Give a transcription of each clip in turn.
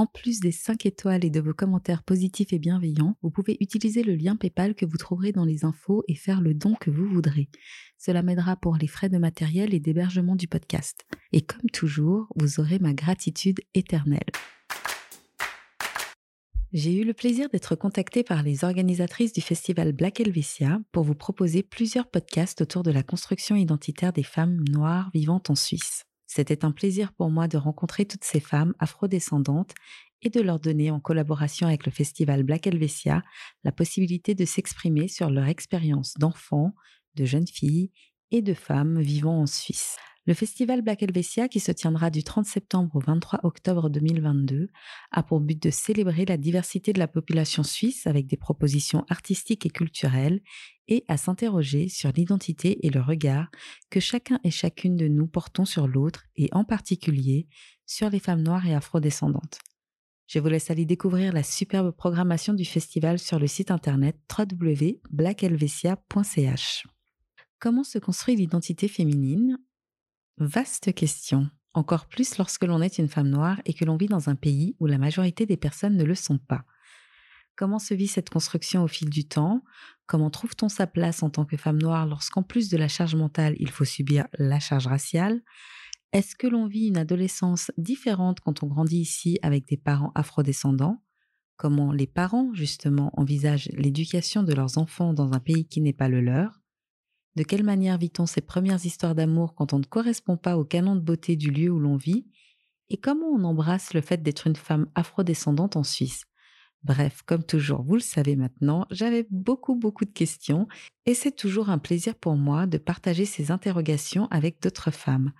en plus des 5 étoiles et de vos commentaires positifs et bienveillants, vous pouvez utiliser le lien PayPal que vous trouverez dans les infos et faire le don que vous voudrez. Cela m'aidera pour les frais de matériel et d'hébergement du podcast. Et comme toujours, vous aurez ma gratitude éternelle. J'ai eu le plaisir d'être contactée par les organisatrices du festival Black Helvetia pour vous proposer plusieurs podcasts autour de la construction identitaire des femmes noires vivantes en Suisse. C'était un plaisir pour moi de rencontrer toutes ces femmes afrodescendantes et de leur donner, en collaboration avec le festival Black Helvetia, la possibilité de s'exprimer sur leur expérience d'enfants, de jeunes filles et de femmes vivant en Suisse. Le festival Black Helvetia, qui se tiendra du 30 septembre au 23 octobre 2022, a pour but de célébrer la diversité de la population suisse avec des propositions artistiques et culturelles et à s'interroger sur l'identité et le regard que chacun et chacune de nous portons sur l'autre et en particulier sur les femmes noires et afrodescendantes. Je vous laisse aller découvrir la superbe programmation du festival sur le site internet www.blackhelvetia.ch. Comment se construit l'identité féminine? Vaste question, encore plus lorsque l'on est une femme noire et que l'on vit dans un pays où la majorité des personnes ne le sont pas. Comment se vit cette construction au fil du temps? Comment trouve-t-on sa place en tant que femme noire lorsqu'en plus de la charge mentale, il faut subir la charge raciale? Est-ce que l'on vit une adolescence différente quand on grandit ici avec des parents afrodescendants? Comment les parents, justement, envisagent l'éducation de leurs enfants dans un pays qui n'est pas le leur? De quelle manière vit-on ses premières histoires d'amour quand on ne correspond pas au canon de beauté du lieu où l'on vit? Et comment on embrasse le fait d'être une femme afrodescendante en Suisse? Bref, comme toujours, vous le savez maintenant, j'avais beaucoup beaucoup de questions et c'est toujours un plaisir pour moi de partager ces interrogations avec d'autres femmes.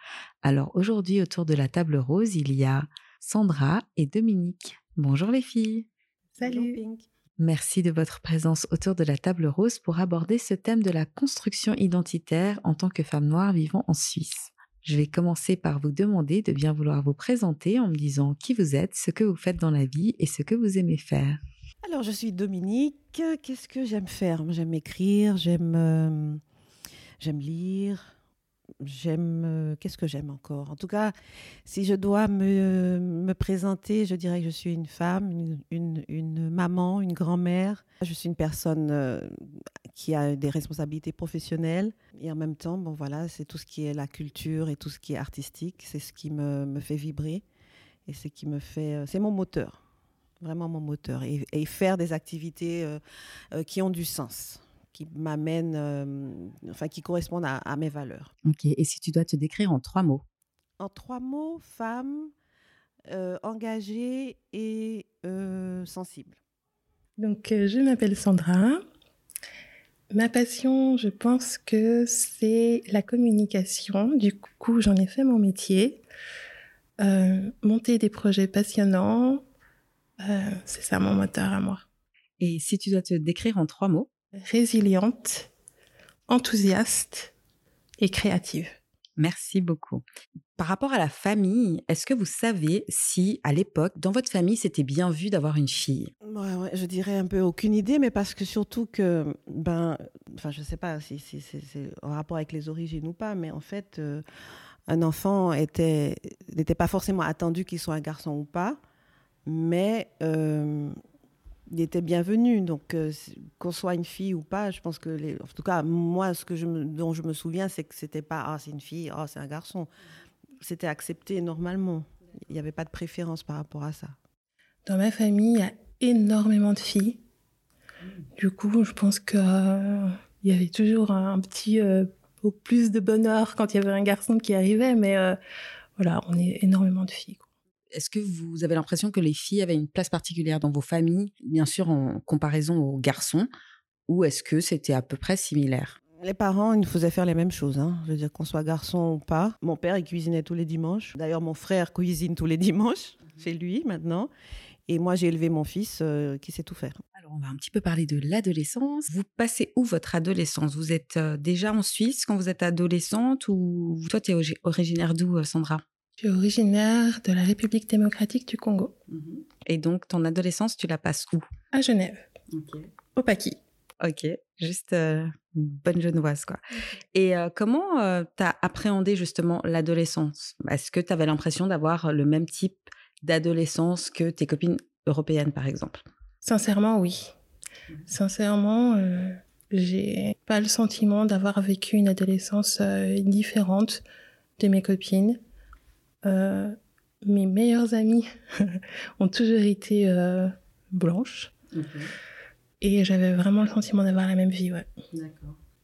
Alors aujourd'hui autour de la table rose, il y a Sandra et Dominique. Bonjour les filles. Salut. Merci de votre présence autour de la table rose pour aborder ce thème de la construction identitaire en tant que femme noire vivant en Suisse. Je vais commencer par vous demander de bien vouloir vous présenter en me disant qui vous êtes, ce que vous faites dans la vie et ce que vous aimez faire. Alors, je suis Dominique. Qu'est-ce que j'aime faire? J'aime écrire, j'aime euh, lire, j'aime. Euh, qu'est-ce que j'aime encore? En tout cas, si je dois me, me, présenter, je dirais que je suis une femme, une, une, maman, une grand-mère. Je suis une personne euh, qui a des responsabilités professionnelles. Et en même temps, bon voilà, c'est tout ce qui est la culture et tout ce qui est artistique, c'est ce qui me, me, fait vibrer et c'est qui me fait, euh, c'est mon moteur, vraiment mon moteur. Et, et faire des activités qui ont du sens qui m'amènent, euh, enfin, qui correspondent à, mes valeurs. Ok. Et si tu dois te décrire en trois mots? En trois mots, femme, euh, engagée et euh, sensible. Donc, je m'appelle Sandra. Ma passion, je pense que c'est la communication. Du coup, j'en ai fait mon métier. monter des projets passionnants, c'est ça mon moteur à moi. Et si tu dois te décrire en trois mots? Résiliente, enthousiaste et créative. Merci beaucoup. Par rapport à la famille, est-ce que vous savez si, à l'époque, dans votre famille, c'était bien vu d'avoir une fille? Ouais, Je dirais un peu aucune idée, mais parce que surtout que, ben, enfin, je ne sais pas si, c'est en rapport avec les origines ou pas, mais en fait, euh, un enfant était n'était pas forcément attendu qu'il soit un garçon ou pas, mais euh, il était bienvenu. Donc, euh, qu'on soit une fille ou pas, je pense que, en tout cas, moi, ce que je dont je me souviens, c'est que c'était pas ah c'est une fille, ah c'est un garçon. C'était accepté normalement. Il n'y avait pas de préférence par rapport à ça. Dans ma famille, il y a énormément de filles. Du coup, je pense qu'il y avait toujours un petit au plus de bonheur quand il y avait un garçon qui arrivait, mais voilà, on est énormément de filles. Est-ce que vous avez l'impression que les filles avaient une place particulière dans vos familles, bien sûr en comparaison aux garçons, ou est-ce que c'était à peu près similaire? Les parents, ils nous faisaient faire les mêmes choses. Hein. Je veux dire, qu'on soit garçon ou pas. Mon père, il cuisinait tous les dimanches. D'ailleurs, mon frère cuisine tous les dimanches chez lui maintenant. Et moi, j'ai élevé mon fils euh, qui sait tout faire. Alors, on va un petit peu parler de l'adolescence. Vous passez où votre adolescence? Vous êtes euh, déjà en Suisse quand vous êtes adolescente ou toi, tu es originaire d'où, euh, Sandra? Je suis originaire de la République démocratique du Congo. Mhm. Et donc, ton adolescence, tu la passes où? À Genève. Au Paki. Ok, juste euh, une bonne genevoise, quoi. Et euh, comment euh, tu as appréhendé justement l'adolescence? Est-ce que tu avais l'impression d'avoir le même type d'adolescence que tes copines européennes, par exemple? Sincèrement, oui. Mhm. Sincèrement, j'ai pas le sentiment d'avoir vécu une adolescence différente de mes copines. Euh, mes meilleures amies ont toujours été euh, blanches. Et j'avais vraiment le sentiment d'avoir la même vie, ouais.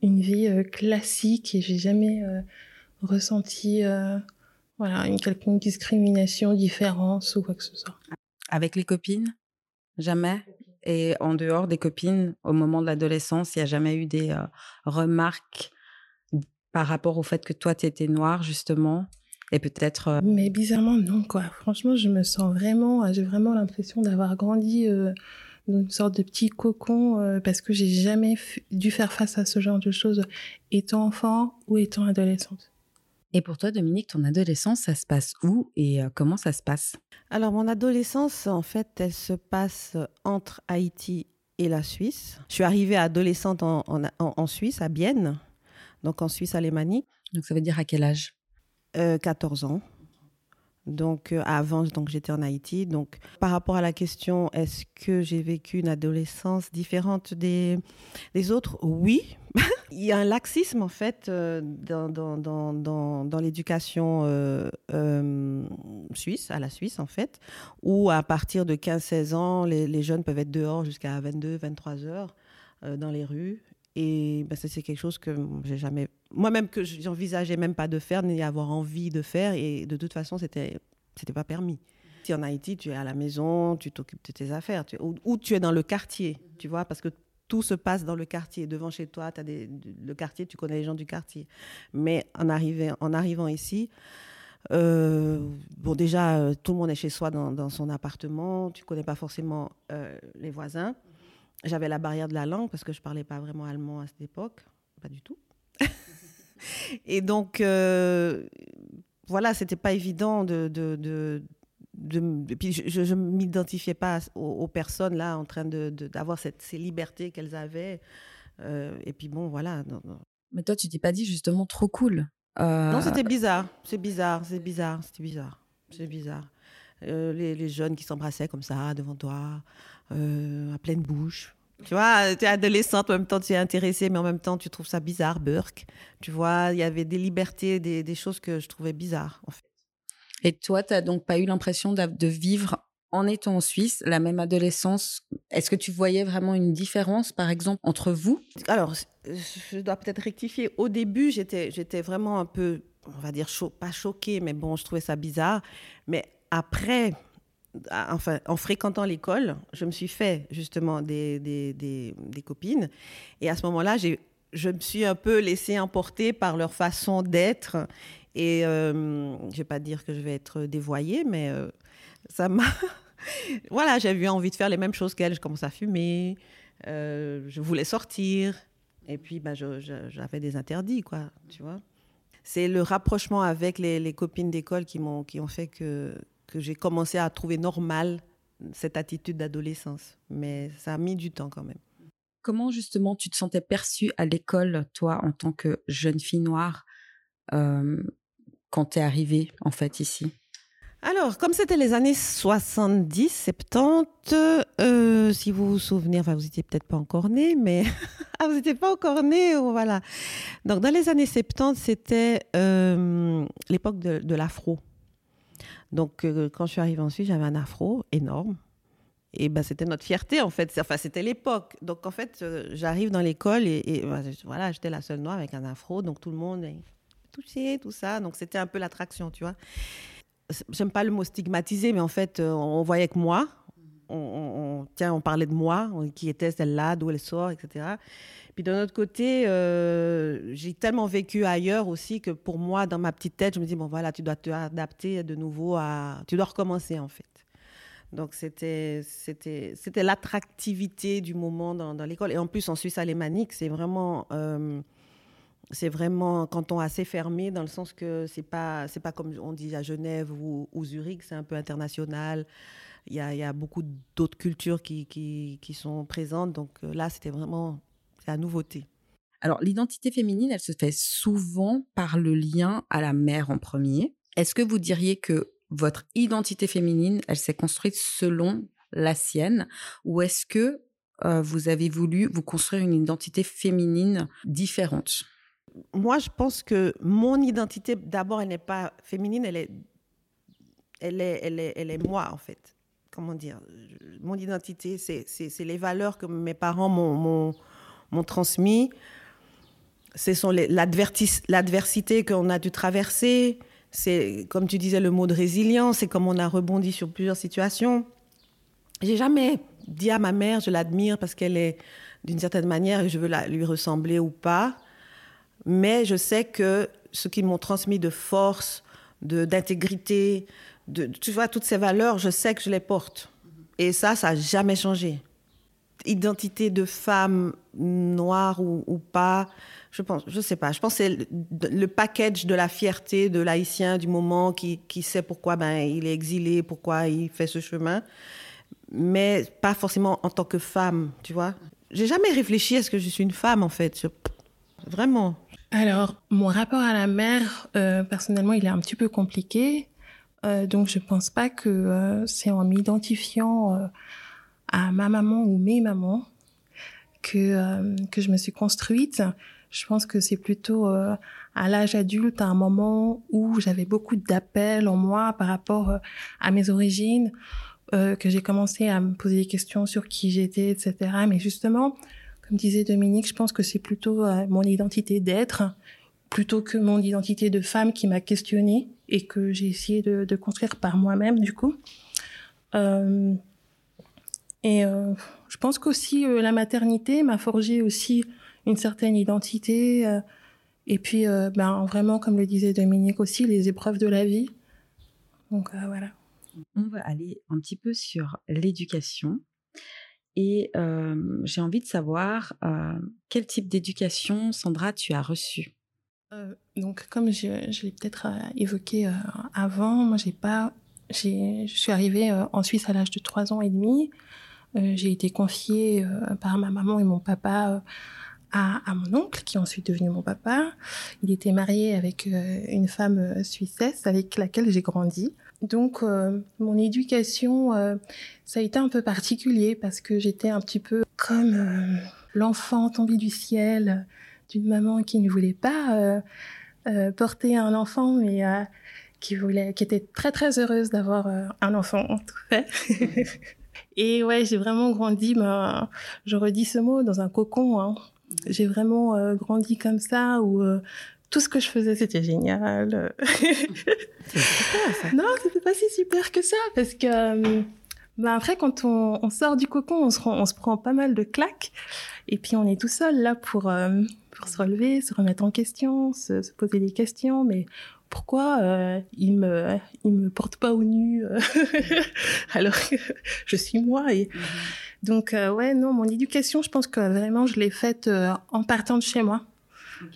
Une vie euh, classique et j'ai jamais ressenti voilà, une quelconque discrimination, différence ou quoi que ce soit. Avec les copines? Jamais? Et en dehors des copines, au moment de l'adolescence, il n'y a jamais eu des remarques par rapport au fait que toi, tu étais noire, justement? Et peut-être. Euh, Mais bizarrement, non, quoi. Franchement, je me sens vraiment. Euh, j'ai vraiment l'impression d'avoir grandi euh, dans une sorte de petit cocon parce que j'ai jamais dû faire face à ce genre de choses étant enfant ou étant adolescente. Et pour toi, Dominique, ton adolescence, ça se passe où et comment ça se passe? Alors, mon adolescence, en fait, elle se passe entre Haïti et la Suisse. Je suis arrivée adolescente en, en, en Suisse, à Bienne, donc en Suisse alémanique. Donc, ça veut dire à quel âge? 14 euh, ans. Donc euh, avant, donc j'étais en Haïti. Donc par rapport à la question, est-ce que j'ai vécu une adolescence différente des, des autres? Oui. Il y a un laxisme en fait euh, dans, dans, dans, dans, l'éducation suisse, à la Suisse en fait, où à partir de 15-16 ans, les, jeunes peuvent être dehors jusqu'à 22-23 heures dans les rues et ben, ça, c'est quelque chose que j'ai jamais, moi-même, que j'envisageais même pas de faire, ni avoir envie de faire. Et de toute façon, c'était, c'était pas permis. Si en Haïti, tu es à la maison, tu t'occupes de tes affaires, ou, tu es dans le quartier, tu vois, parce que tout se passe dans le quartier. Devant chez toi, as des, le quartier, tu connais les gens du quartier. Mais en, en arrivant ici, euh, bon, déjà, euh, tout le monde est chez soi dans, dans son appartement, tu connais pas forcément euh, les voisins. J'avais la barrière de la langue parce que je parlais pas vraiment allemand à cette époque, pas du tout. et donc, euh, voilà, c'était pas évident de, de, de, de puis je ne m'identifiais pas aux, personnes là en train d'avoir cette ces libertés qu'elles avaient. Euh, et puis bon, voilà. Mais toi, tu t'es pas dit justement trop cool. Euh, non, c'était bizarre. C'est bizarre, c'est bizarre, c'était bizarre. C'est bizarre. Euh, les, les, jeunes qui s'embrassaient comme ça devant toi, euh, à pleine bouche. Tu vois, tu es adolescente, en même temps tu es intéressée, mais en même temps tu trouves ça bizarre, Burke. Tu vois, il y avait des libertés, des, des, choses que je trouvais bizarres, en fait. Et toi, tu n'as donc pas eu l'impression de vivre en étant en Suisse la même adolescence? Est-ce que tu voyais vraiment une différence, par exemple, entre vous? Alors, je dois peut-être rectifier. Au début, j'étais, j'étais vraiment un peu, on va dire, pas choquée, mais bon, je trouvais ça bizarre. Mais après, enfin, en fréquentant l'école, je me suis fait justement des, des, des, copines. Et à ce moment-là, je me suis un peu laissée emporter par leur façon d'être. Et euh, je ne vais pas dire que je vais être dévoyée, mais euh, ça m'a. voilà, j'avais envie de faire les mêmes choses qu'elles. Je commençais à fumer, euh, je voulais sortir. Et puis, bah, j'avais des interdits, quoi, tu vois. C'est le rapprochement avec les, copines d'école qui, m'ont, qui ont fait que, que j'ai commencé à trouver normal cette attitude d'adolescence. Mais ça a mis du temps quand même. Comment justement tu te sentais perçue à l'école, toi, en tant que jeune fille noire, euh, quand tu es arrivée en fait ici? Alors, comme c'était les années 70, 70, euh, si vous vous souvenez, enfin, vous n'étiez peut-être pas encore né, mais ah, vous n'étiez pas encore né, voilà. Donc, dans les années 70, c'était euh, l'époque de l'afro. Donc, euh, quand je suis arrivée en Suisse, j'avais un afro énorme. et ben, c'était notre fierté, en fait. Enfin, c'était l'époque. Donc, en fait, j'arrive dans l'école et, ben, voilà, j'étais la seule noire avec un afro. Donc, tout le monde est touché, tout ça. Donc, c'était un peu l'attraction, tu vois. J'aime pas le mot stigmatisé, mais en fait, euh, on voyait que moi. On, tiens, on parlait de moi, qui était celle-là, d'où elle sort, etc. Puis d'un autre côté, euh, j'ai tellement vécu ailleurs aussi que pour moi, dans ma petite tête, je me dis, bon voilà, tu dois te adapter de nouveau à... Tu dois recommencer en fait. Donc, c'était, l'attractivité du moment dans, dans, l'école. Et en plus, en Suisse alémanique, c'est vraiment, euh, c'est vraiment un canton assez fermé, dans le sens que c'est pas, c'est pas comme on dit à Genève ou, Zurich, c'est un peu international. Il y a, beaucoup d'autres cultures qui, sont présentes. Donc euh, là, c'était vraiment la nouveauté. Alors, l'identité féminine, elle se fait souvent par le lien à la mère en premier. Est-ce que vous diriez que votre identité féminine, elle s'est construite selon la sienne? Ou est-ce que euh, vous avez voulu vous construire une identité féminine différente? Moi, je pense que mon identité, d'abord, elle n'est pas féminine, elle est, elle est, elle est, elle est moi, en fait. Comment dire? Mon identité, c'est les valeurs que mes parents m'ont transmises. Ce sont l'adversité qu'on a dû traverser, c'est, comme tu disais, le mot de résilience, c'est comme on a rebondi sur plusieurs situations. J'ai jamais dit à ma mère, je l'admire parce qu'elle est d'une certaine manière et je veux la, lui ressembler ou pas. Mais je sais que ce qu'ils m'ont transmis de force, d'intégrité, tu vois, toutes ces valeurs, je sais que je les porte. Et ça, ça n'a jamais changé. Identité de femme noire ou, pas, je pense, je sais pas. Je pense que c'est le, package de la fierté de l'haïtien du moment qui, qui, sait pourquoi ben, il est exilé, pourquoi il fait ce chemin, mais pas forcément en tant que femme, tu vois. J'ai jamais réfléchi à ce que je suis une femme en fait, vraiment. Alors, mon rapport à la mère, euh, personnellement, il est un petit peu compliqué. Euh, donc, je pense pas que euh, c'est en m'identifiant à ma maman ou mes mamans que, que je me suis construite. Je pense que c'est plutôt euh, à l'âge adulte, à un moment où j'avais beaucoup d'appels en moi par rapport euh, à mes origines, euh, que j'ai commencé à me poser des questions sur qui j'étais, etc. Mais justement, comme disait Dominique, je pense que c'est plutôt mon identité d'être plutôt que mon identité de femme qui m'a questionnée et que j'ai essayé de, construire par moi-même du coup. Euh, et euh, je pense qu'aussi la maternité m'a forgé aussi une certaine identité. Euh, et puis, euh, ben, vraiment, comme le disait Dominique aussi, les épreuves de la vie. Donc euh, voilà. On va aller un petit peu sur l'éducation. Et j'ai envie de savoir quel type d'éducation, Sandra, tu as reçu Donc, comme je, l'ai peut-être évoqué avant, moi, j'ai pas, je suis arrivée en Suisse à l'âge de 3 ans et demi. j'ai été confiée par ma maman et mon papa à, mon oncle, qui est ensuite devenu mon papa. Il était marié avec une femme suissesse avec laquelle j'ai grandi. Donc, euh, mon éducation, ça a été un peu particulier parce que j'étais un petit peu comme l'enfant tombé du ciel d'une maman qui ne voulait pas porter un enfant, mais qui voulait, qui était très très heureuse d'avoir un enfant en tout fait. Et ouais, j'ai vraiment grandi, ben, je redis ce mot, dans un cocon. Hein. J'ai vraiment euh, grandi comme ça où euh, tout ce que je faisais c'était génial. Non, c'était pas si super que ça parce que euh, bah après quand on, on, sort du cocon, on se, rend, on se prend pas mal de claques et puis on est tout seul là pour pour se relever, se remettre en question, se, se poser des questions, mais pourquoi euh, il me il me porte pas au nu alors que je suis moi et mhm. Donc, euh, ouais, non, mon éducation, je pense que vraiment, je l'ai faite euh, en partant de chez moi.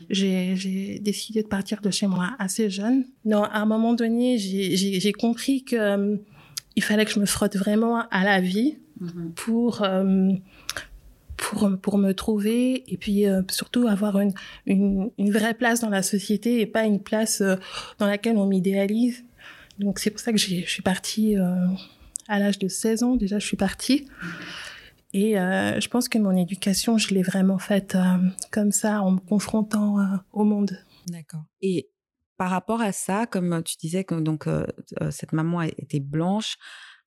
J'ai décidé de partir de chez moi assez jeune. Non, à un moment donné, j'ai compris que euh, il fallait que je me frotte vraiment à la vie mhm. pour pour pour me trouver et puis surtout avoir une, une, une vraie place dans la société et pas une place dans laquelle on m'idéalise. Donc c'est pour ça que je suis partie à l'âge de 16 ans déjà je suis partie. Et euh, je pense que mon éducation, je l'ai vraiment faite euh, comme ça, en me confrontant euh, au monde. D'accord. Et par rapport à ça, comme tu disais que donc cette maman était blanche,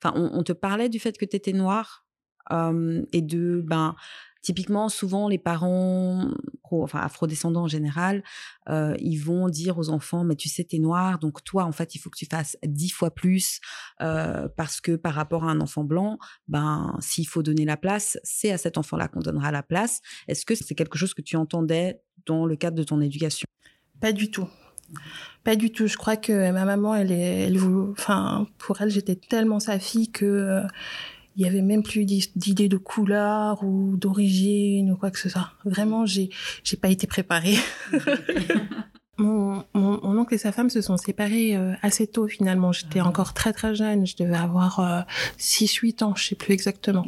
on, te parlait du fait que tu étais noire et de ben Typiquement, souvent, les parents, enfin afrodescendants en général, euh, ils vont dire aux enfants, mais tu sais, t'es noir, donc toi, en fait, il faut que tu fasses dix fois plus euh, parce que par rapport à un enfant blanc, ben, s'il faut donner la place, c'est à cet enfant-là qu'on donnera la place. Est-ce que c'est quelque chose que tu entendais dans le cadre de ton éducation? Pas du tout. Pas du tout. Je crois que ma maman, elle est, enfin, pour elle, j'étais tellement sa fille que euh, il y avait même plus d'idées de couleur ou d'origine ou quoi que ce soit. Vraiment, j'ai j'ai pas été préparée. Mon, mon, mon, oncle et sa femme se sont séparés euh, assez tôt finalement. J'étais ah. encore très très jeune, je devais avoir 6-8 euh, ans, je sais plus exactement.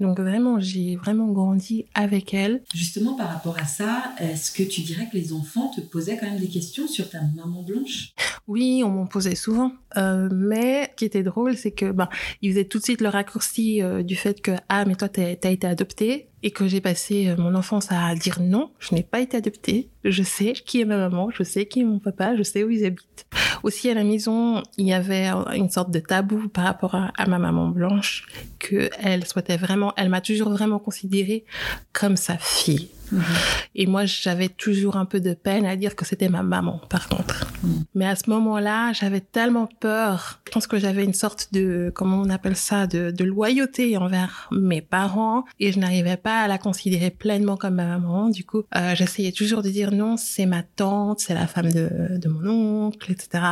Donc vraiment, j'ai vraiment grandi avec elle. Justement par rapport à ça, est-ce que tu dirais que les enfants te posaient quand même des questions sur ta maman blanche? Oui, on m'en posait souvent. Euh, mais ce qui était drôle, c'est que ben, ils faisaient tout de suite le raccourci euh, du fait que ah mais toi t'as as été adoptée et que j'ai passé euh, mon enfance à dire non, je n'ai pas été adoptée, je sais qui est ma maman, je sais qui est mon papa, je sais où ils habitent. Aussi à la maison, il y avait une sorte de tabou par rapport à, à ma maman blanche que elle souhaitait vraiment, elle m'a toujours vraiment considérée comme sa fille. Mhm. Et moi, j'avais toujours un peu de peine à dire que c'était ma maman, par contre. Mhm. Mais à ce moment-là, j'avais tellement peur. Je pense que j'avais une sorte de, comment on appelle ça, de, de loyauté envers mes parents et je n'arrivais pas à la considérer pleinement comme ma maman. Du coup, euh, j'essayais toujours de dire non, c'est ma tante, c'est la femme de, de mon oncle, etc.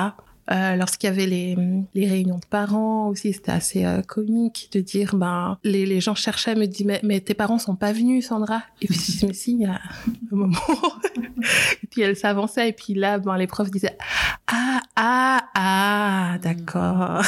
Euh, lorsqu'il y avait les, les, réunions de parents aussi, c'était assez euh, comique de dire, ben, les, les gens cherchaient, me disaient, mais, mais, tes parents sont pas venus, Sandra. Et puis je dis, mais si, un moment. et puis elle s'avançait, et puis là, ben, les profs disaient, ah, ah, ah, d'accord.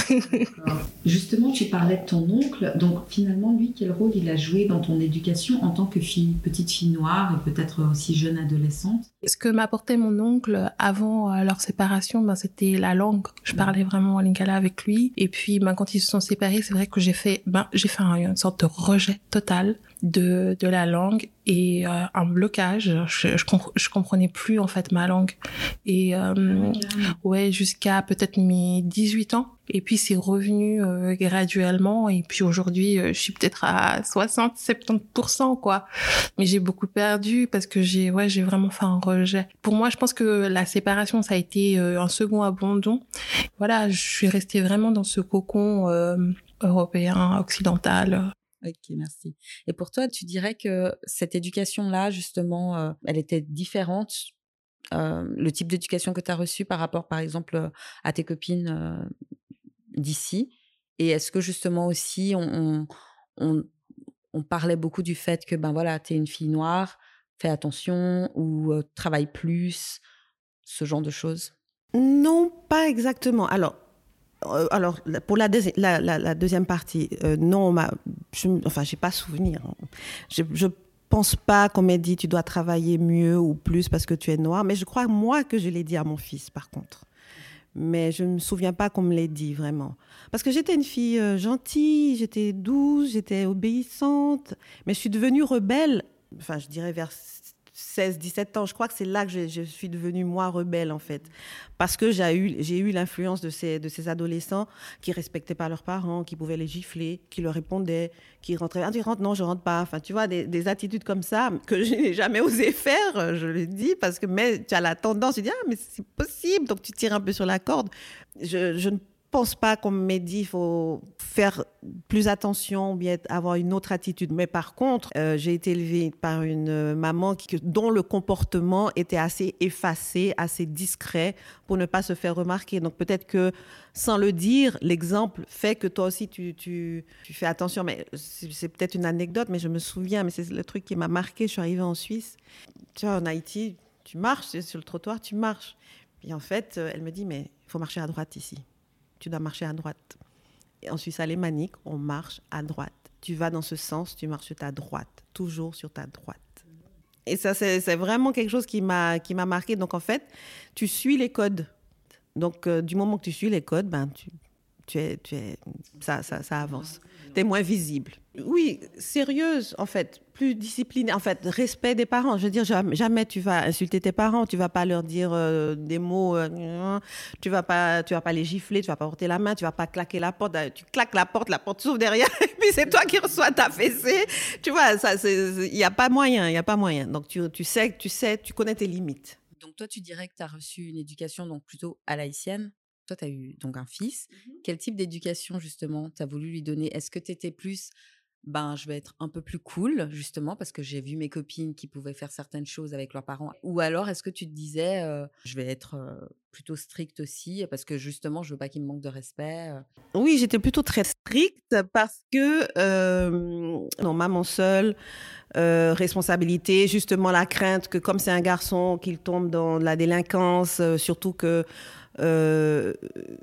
Justement, tu parlais de ton oncle. Donc finalement, lui, quel rôle il a joué dans ton éducation en tant que fille, petite fille noire et peut-être aussi jeune adolescente? Ce que m'apportait mon oncle avant euh, leur séparation, ben, c'était la langue je parlais vraiment lingala avec lui. Et puis, ben, quand ils se sont séparés, c'est vrai que j'ai fait, ben, j'ai fait une sorte de rejet total de, de la langue et euh, un blocage. Je, je, comprenais plus en fait ma langue. Et euh, ouais, jusqu'à peut-être mes 18 ans. Et puis c'est revenu euh, graduellement. Et puis aujourd'hui, je suis peut-être à 60-70% quoi. Mais j'ai beaucoup perdu parce que j'ai ouais, j'ai vraiment fait un rejet. Pour moi, je pense que la séparation, ça a été un second abandon. Voilà, je suis restée vraiment dans ce cocon européen, occidental. Ok, merci. Et pour toi, tu dirais que cette éducation-là, justement, euh, elle était différente euh, le type d'éducation que tu as reçu par rapport, par exemple, à tes copines euh, d'ici Et est-ce que justement aussi, on, on, parlait beaucoup du fait que, ben voilà, tu es une fille noire, fais attention ou travaille plus, ce genre de choses? Non, pas exactement. Alors, alors, pour la, deuxième partie, non, je, enfin, j'ai pas souvenir. Hein. Je, je pense pas qu'on m'ait dit tu dois travailler mieux ou plus parce que tu es noir, mais je crois moi que je l'ai dit à mon fils, par contre. Mais je ne me souviens pas qu'on me l'ait dit vraiment. Parce que j'étais une fille euh, gentille, j'étais douce, j'étais obéissante, mais je suis devenue rebelle, enfin, je dirais vers 16, 17 ans. Je crois que c'est là que je, suis devenue moi rebelle en fait, parce que j'ai eu, eu l'influence de ces, de ces adolescents qui respectaient pas leurs parents, qui pouvaient les gifler, qui leur répondaient, qui rentraient, ah, tu rentres, non, je rentre pas. Enfin, tu vois, des, attitudes comme ça que je n'ai jamais osé faire, je le dis, parce que mais tu as la tendance, tu dis, ah, mais c'est possible, donc tu tires un peu sur la corde. Je, je pense pas qu'on m'ait dit il faut faire plus attention ou bien avoir une autre attitude. Mais par contre, euh, j'ai été élevée par une maman dont le comportement était assez effacé, assez discret pour ne pas se faire remarquer. Donc peut-être que sans le dire, l'exemple fait que toi aussi tu fais attention. Mais c'est peut-être une anecdote, mais je me souviens, mais c'est le truc qui m'a marqué. Je suis arrivée en Suisse. Tu vois, en Haïti, tu marches sur le trottoir, tu marches. Et en fait, euh, elle me dit, mais il faut marcher à droite ici tu dois marcher à droite. Et en Suisse alémanique, on marche à droite. Tu vas dans ce sens, tu marches sur ta droite, toujours sur ta droite. Et ça, c'est vraiment quelque chose qui m'a marqué. Donc, en fait, tu suis les codes. Donc, euh, du moment que tu suis les codes, ben, tu tu es, tu es, ça, ça, ça avance. Es moins visible. Oui, sérieuse, en fait, plus disciplinée, en fait, respect des parents. Je veux dire, jamais, tu vas insulter tes parents, tu vas pas leur dire euh, des mots, euh, tu vas pas, tu vas pas les gifler, tu vas pas porter la main, tu vas pas claquer la porte. Tu claques la porte, la porte s'ouvre derrière, et puis c'est toi qui reçois ta fessée. Tu vois, ça, il y a pas moyen, il y a pas moyen. Donc tu, tu sais, tu sais, tu connais tes limites. Donc toi, tu dirais que tu as reçu une éducation donc plutôt à l'haïtienne toi, tu as eu donc un fils. Mmh Quel type d'éducation, justement, tu as voulu lui donner? Est-ce que tu étais plus, ben, je vais être un peu plus cool, justement, parce que j'ai vu mes copines qui pouvaient faire certaines choses avec leurs parents? Ou alors, est-ce que tu te disais, je vais être plutôt stricte aussi, parce que justement, je veux pas qu'il me manque de respect Oui, j'étais plutôt très stricte parce que, non, maman seule, responsabilité, justement la crainte que comme c'est un garçon, qu'il tombe dans la délinquance, surtout que euh,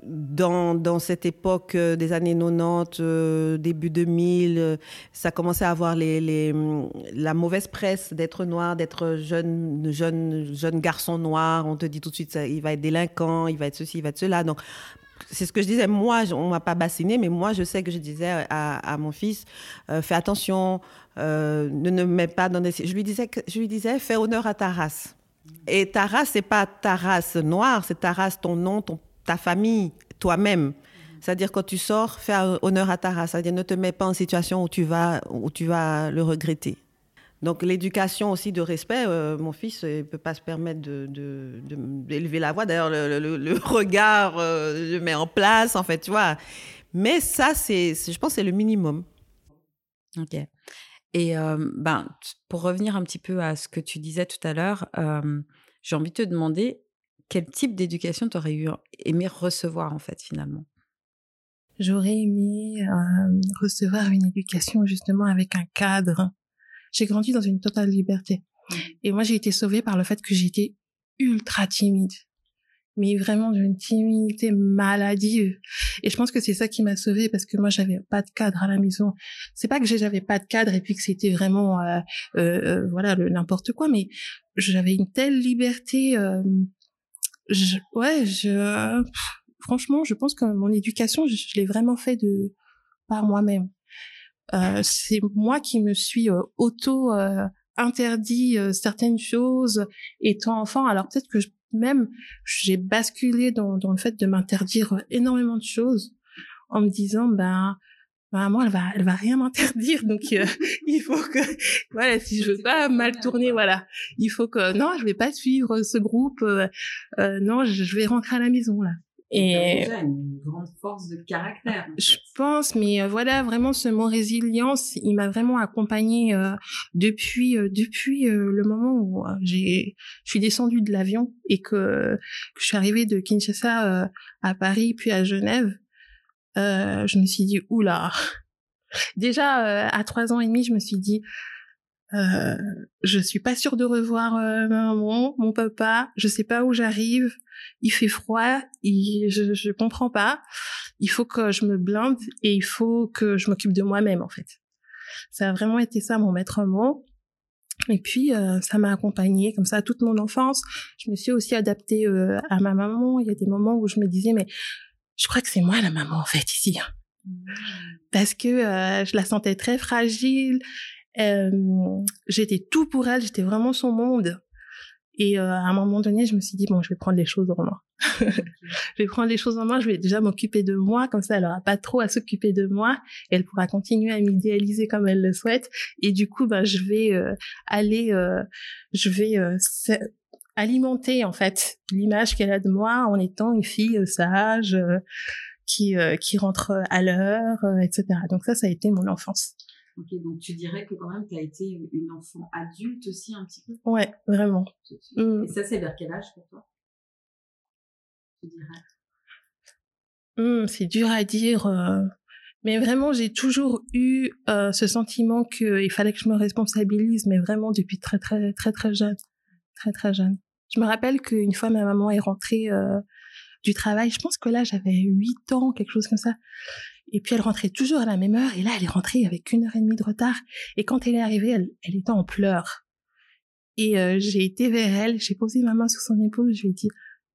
dans, cette époque euh, des années 90, euh, début 2000, ça commençait à avoir les, la mauvaise presse d'être noir, d'être jeune, jeune, jeune garçon noir. On te dit tout de suite, il va être délinquant, il va être ceci, il va être cela. Donc, c'est ce que je disais. Moi, on m'a pas bassiné, mais moi, je sais que je disais à, mon fils, fais attention, ne ne mets pas dans des. Je lui disais, je lui disais, fais honneur à ta race. Et ta race, c'est pas ta race noire, c'est ta race, ton nom, ta famille, toi-même. C'est-à-dire quand tu sors, fais honneur à ta race. C'est-à-dire ne te mets pas en situation où tu vas, où tu vas le regretter. Donc l'éducation aussi de respect, euh, mon fils ne peut pas se permettre d'élever la voix. D'ailleurs, le, regard, euh, je mets en place, en fait, tu vois. Mais ça, c'est, je pense, c'est le minimum. Ok. Et ben, pour revenir un petit peu à ce que tu disais tout à l'heure, j'ai envie de te demander quel type d'éducation tu aurais eu, aimé recevoir en fait finalement? J'aurais aimé recevoir une éducation justement avec un cadre. J'ai grandi dans une totale liberté. Mmh. Et moi, j'ai été sauvée par le fait que j'étais ultra timide mais vraiment d'une timidité maladive. Et je pense que c'est ça qui m'a sauvée parce que moi j'avais pas de cadre à la maison. C'est pas que j'avais pas de cadre et puis que c'était vraiment euh, euh, euh voilà n'importe quoi, mais j'avais une telle liberté. Euh, je, ouais, je franchement, je pense que mon éducation, je, l'ai vraiment fait de par moi-même. Euh, c'est moi qui me suis auto interdit certaines choses étant enfant. Alors peut-être que je même j'ai basculé dans, dans le fait de m'interdire énormément de choses en me disant ben ben moi elle va elle va rien m'interdire donc euh, il faut que voilà si je veux pas mal tourner voilà. Il faut que non je vais pas suivre ce groupe euh, euh, non je vais rentrer à la maison là et déjà une grande force de caractère. Je pense, mais euh, voilà, vraiment ce mot résilience, il m'a vraiment accompagné euh, depuis euh, depuis le moment où j'ai je suis descendue de l'avion et que, que, je suis arrivée de Kinshasa à Paris puis à Genève. je me suis dit oula. Déjà à trois ans et demi, je me suis dit euh, je suis pas sûre de revoir euh, maman, mon papa, je sais pas où j'arrive, il fait froid, je, je comprends pas, il faut que je me blinde et il faut que je m'occupe de moi-même en fait. Ça a vraiment été ça mon maître mot. Et puis euh, ça m'a accompagnée comme ça toute mon enfance. Je me suis aussi adaptée euh, à ma maman. Il y a des moments où je me disais mais je crois que c'est moi la maman en fait ici. Mmh. Parce que je la sentais très fragile, euh, j'étais tout pour elle, j'étais vraiment son monde. Et euh, à un moment donné, je me suis dit bon, je vais prendre les choses en main. je vais prendre les choses en main. Je vais déjà m'occuper de moi, comme ça, elle aura pas trop à s'occuper de moi. Et elle pourra continuer à m'idéaliser comme elle le souhaite. Et du coup, ben, je vais euh, aller, euh, je vais alimenter en fait l'image qu'elle a de moi en étant une fille sage, qui qui rentre à l'heure, etc. Donc ça, ça a été mon enfance. Ok, donc tu dirais que quand même tu as été une enfant adulte aussi un petit peu? Ouais, vraiment. Mmh. Et ça, c'est vers quel âge pour toi? Tu dirais? Mmh, C'est dur à dire. Euh, mais vraiment, j'ai toujours eu euh, ce sentiment qu'il fallait que je me responsabilise, mais vraiment depuis très, très, très, très jeune. Très, très jeune. Je me rappelle qu'une fois, ma maman est rentrée euh, du travail. Je pense que là, j'avais 8 ans, quelque chose comme ça. Et puis elle rentrait toujours à la même heure. Et là, elle est rentrée avec une heure et demie de retard. Et quand elle est arrivée, elle, elle était en pleurs. Et euh, j'ai été vers elle, j'ai posé ma main sur son épaule, je lui ai dit,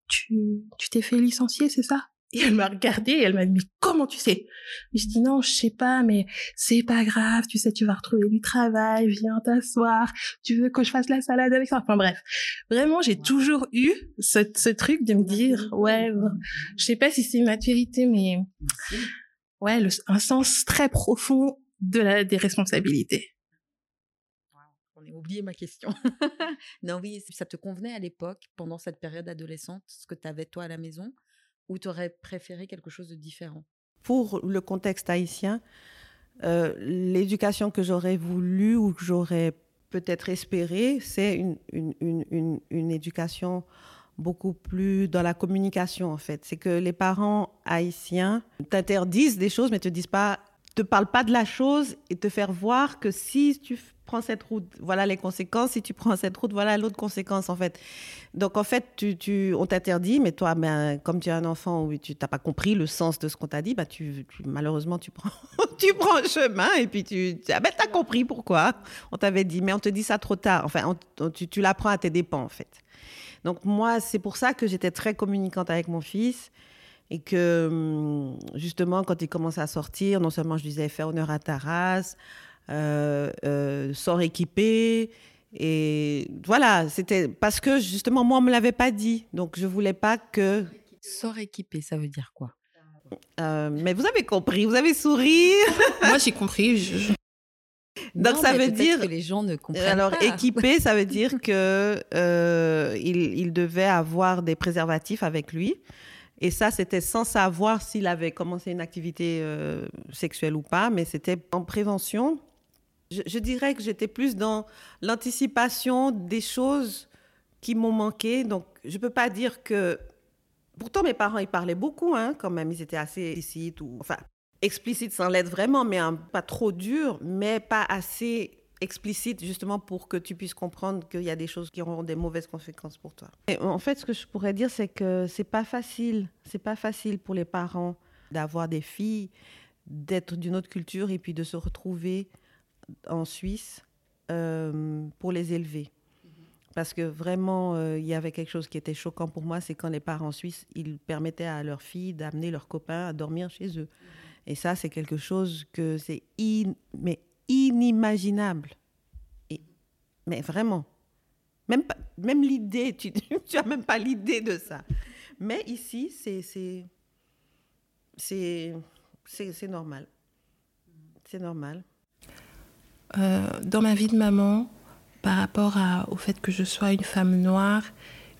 tu tu t'es fait licencier, c'est ça? Et elle m'a regardée et elle m'a dit, mais comment tu sais? Et je dis, non, je sais pas, mais c'est pas grave, tu sais, tu vas retrouver du travail, viens t'asseoir, tu veux que je fasse la salade avec ça? Enfin bref. Vraiment, j'ai toujours eu ce, ce truc de me dire, ouais, je sais pas si c'est une maturité, mais ouais, le, un sens très profond de la, des responsabilités. On a oublié ma question. non, oui, ça te convenait à l'époque, pendant cette période adolescente, ce que tu avais toi à la maison? ou tu aurais préféré quelque chose de différent? Pour le contexte haïtien, euh, l'éducation que j'aurais voulu ou que j'aurais peut-être espéré, c'est une, une, une, une, éducation beaucoup plus dans la communication en fait. C'est que les parents haïtiens t'interdisent des choses mais te disent pas, te parlent pas de la chose et te faire voir que si tu prends cette route, voilà les conséquences. Si tu prends cette route, voilà l'autre conséquence, en fait. Donc, en fait, tu, tu on t'interdit, mais toi, ben, comme tu es un enfant où tu n'as pas compris le sens de ce qu'on t'a dit, bah, tu, malheureusement, tu prends, tu prends chemin et puis tu, ah ben, as compris pourquoi. On t'avait dit, mais on te dit ça trop tard. Enfin, tu, tu l'apprends à tes dépens, en fait. Donc, moi, c'est pour ça que j'étais très communicante avec mon fils et que hum, justement quand il commençait à sortir, non seulement je lui disais fais honneur à ta race, euh, euh, sort équipé. Et voilà, c'était parce que justement, moi, on ne me l'avait pas dit. Donc, je ne voulais pas que. Sort équipé, ça veut dire quoi? Euh, Mais vous avez compris, vous avez souri. moi, j'ai compris. Donc ça veut dire que les gens ne comprennent alors équipé, ça veut dire que euh, il, il, devait avoir des préservatifs avec lui. Et ça, c'était sans savoir s'il avait commencé une activité euh, sexuelle ou pas, mais c'était en prévention. Je, dirais que j'étais plus dans l'anticipation des choses qui m'ont manqué. Donc, je ne peux pas dire que... Pourtant, mes parents, ils parlaient beaucoup, hein, quand même. Ils étaient assez explicites, ou... enfin, explicites sans l'être vraiment, mais pas trop dur, mais pas assez explicite justement pour que tu puisses comprendre qu'il y a des choses qui auront des mauvaises conséquences pour toi. Et en fait, ce que je pourrais dire, c'est que c'est pas facile. C'est pas facile pour les parents d'avoir des filles, d'être d'une autre culture et puis de se retrouver en Suisse euh, pour les élever. Parce que vraiment, euh, il y avait quelque chose qui était choquant pour moi, c'est quand les parents suisses, ils permettaient à leurs filles d'amener leurs copains à dormir chez eux. Et ça, c'est quelque chose que c'est inimaginable. Mais vraiment. Même, même l'idée, tu n'as même pas l'idée de ça. Mais ici, c'est normal. C'est normal. Euh, dans ma vie de maman, par rapport au fait que je sois une femme noire,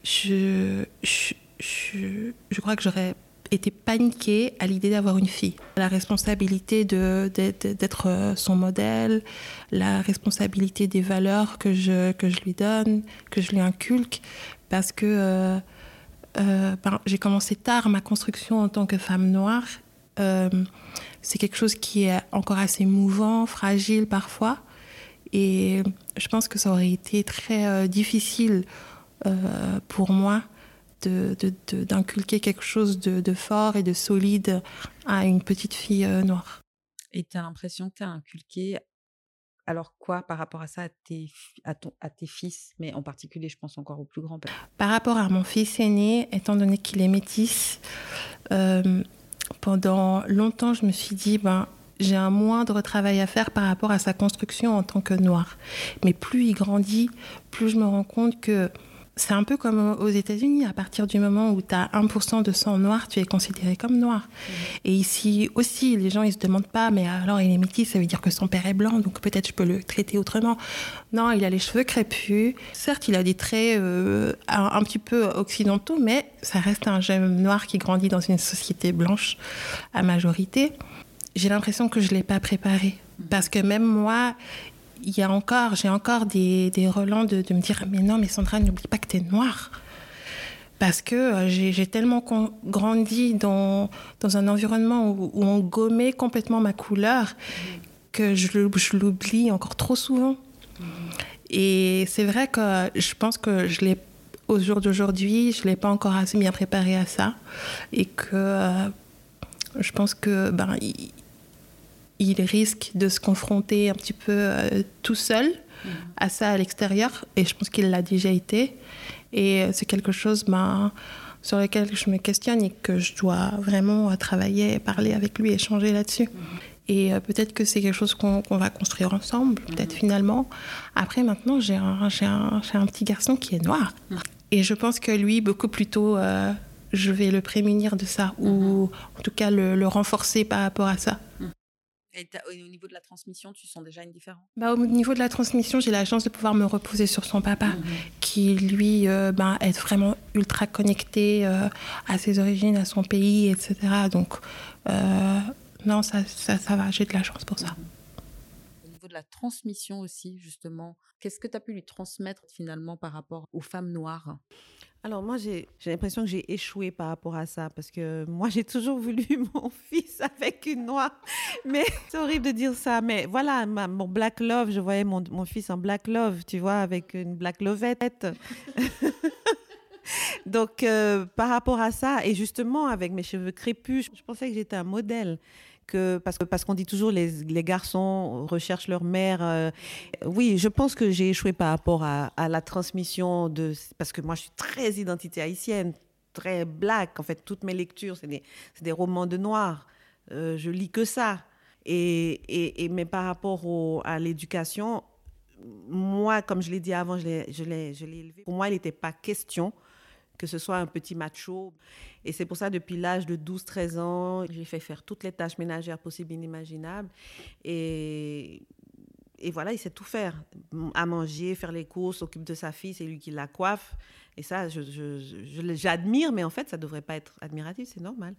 je, je, je, je crois que j'aurais été paniquée à l'idée d'avoir une fille. La responsabilité d'être euh, son modèle, la responsabilité des valeurs que je, que je lui donne, que je lui inculque, parce que euh, euh, ben, j'ai commencé tard ma construction en tant que femme noire. c'est quelque chose qui est encore assez mouvant, fragile parfois. Et je pense que ça aurait été très difficile pour moi d'inculquer de, quelque chose de, fort et de solide à une petite fille euh, noire. Et tu as l'impression que tu as inculqué alors quoi par rapport à ça à tes, à, ton, à tes fils, mais en particulier je pense encore au plus grand Par rapport à mon fils aîné, étant donné qu'il est métis, euh, pendant longtemps je me suis dit, ben, j'ai un moindre travail à faire par rapport à sa construction en tant que noir. Mais plus il grandit, plus je me rends compte que c'est un peu comme aux États-Unis. À partir du moment où tu as 1% de sang noir, tu es considéré comme noir. Mmh. Et ici aussi, les gens, ils se demandent pas, mais alors il est métis, ça veut dire que son père est blanc, donc peut-être je peux le traiter autrement. Non, il a les cheveux crépus. Certes, il a des traits euh, un, petit peu occidentaux, mais ça reste un jeune noir qui grandit dans une société blanche à majorité. J'ai l'impression que je ne l'ai pas préparé. Mmh. Parce que même moi, il y a encore, j'ai encore des, relents de, de, me dire mais non, mais Sandra, n'oublie pas que tu es noire. Parce que euh, j'ai tellement grandi dans, dans un environnement où, on gommait complètement ma couleur que je, l'oublie encore trop souvent. Et c'est vrai que je pense que je l'ai, au jour d'aujourd'hui, je ne l'ai pas encore assez bien préparé à ça. Et que euh, je pense que ben, il risque de se confronter un petit peu euh, tout seul mm. à ça à l'extérieur. Et je pense qu'il l'a déjà été. Et euh, c'est quelque chose ben, sur lequel je me questionne et que je dois vraiment travailler, parler avec lui, échanger là-dessus. Mhm. Et euh, peut-être que c'est quelque chose qu'on va construire ensemble, peut-être mhm. finalement. Après, maintenant, j'ai un, un, un, petit garçon qui est noir. Et je pense que lui, beaucoup plus tôt, euh, je vais le prémunir de ça, ou en tout cas le, le renforcer par rapport à ça. Au niveau de la transmission, tu sens déjà une différence? Bah, Au niveau de la transmission, j'ai la chance de pouvoir me reposer sur son papa, mmh qui lui euh, bah, est vraiment ultra connecté euh, à ses origines, à son pays, etc. Donc, euh, non, ça, ça, ça va, j'ai de la chance pour ça. Mmh la transmission aussi, justement, qu'est-ce que tu as pu lui transmettre finalement par rapport aux femmes noires? Alors moi, j'ai l'impression que j'ai échoué par rapport à ça, parce que moi, j'ai toujours voulu mon fils avec une noire. Mais c'est horrible de dire ça, mais voilà, mon Black Love, je voyais mon, mon, fils en Black Love, tu vois, avec une Black Lovette. Donc, euh, par rapport à ça, et justement, avec mes cheveux crépus, je pensais que j'étais un modèle parce que parce qu'on dit toujours les, les garçons recherchent leur mère. Euh, oui, je pense que j'ai échoué par rapport à, la transmission de parce que moi je suis très identité haïtienne, très black. En fait, toutes mes lectures c'est des, romans de noir. Euh, je lis que ça. Et, mais par rapport à l'éducation, moi, comme je l'ai dit avant, je l'ai élevé. Pour moi, il n'était pas question que ce soit un petit macho. Et c'est pour ça, depuis l'âge de 12-13 ans, j'ai fait faire toutes les tâches ménagères possibles et inimaginables. Et, et voilà, il sait tout faire. À manger, faire les courses, s'occupe de sa fille, c'est lui qui la coiffe. Et ça, j'admire, mais en fait, ça ne devrait pas être admiratif, c'est normal.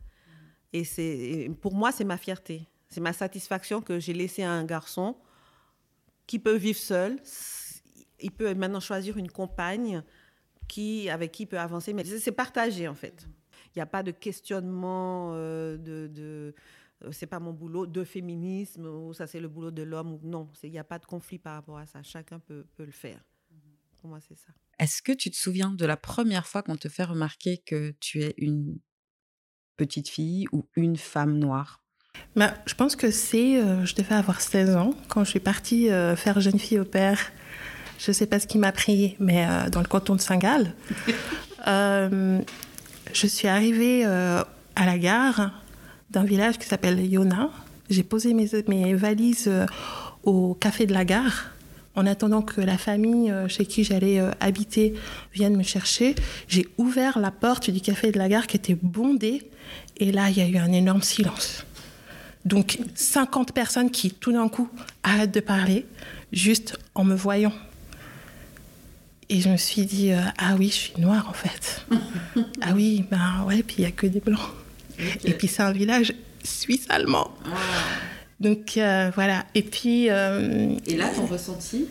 Et c'est, pour moi, c'est ma fierté. C'est ma satisfaction que j'ai laissé un garçon qui peut vivre seul. Il peut maintenant choisir une compagne qui, avec qui peut avancer. Mais c'est partagé, en fait. Il n'y a pas de questionnement euh, de... de euh, c'est pas mon boulot de féminisme ou ça c'est le boulot de l'homme. Non, il n'y a pas de conflit par rapport à ça. Chacun peut, peut le faire. Pour moi, c'est ça. Est-ce que tu te souviens de la première fois qu'on te fait remarquer que tu es une petite fille ou une femme noire? Bah, Je pense que c'est, euh, je devais avoir 16 ans, quand je suis partie faire jeune fille au père je ne sais pas ce qui m'a pris, mais euh, dans le canton de Saint-Gall. Euh, je suis arrivée euh, à la gare d'un village qui s'appelle Yona. J'ai posé mes, mes valises au café de la gare en attendant que la famille chez qui j'allais habiter vienne me chercher, j'ai ouvert la porte du café de la gare qui était bondée et là il y a eu un énorme silence. Donc 50 personnes qui tout d'un coup arrêtent de parler juste en me voyant. Et je me suis dit, euh, ah oui, je suis noire en fait. ah oui, ben ouais, puis il n'y a que des blancs. Et puis c'est un village suisse-allemand. Ah. Donc euh, voilà. Et puis. Euh, et là, ton ressenti?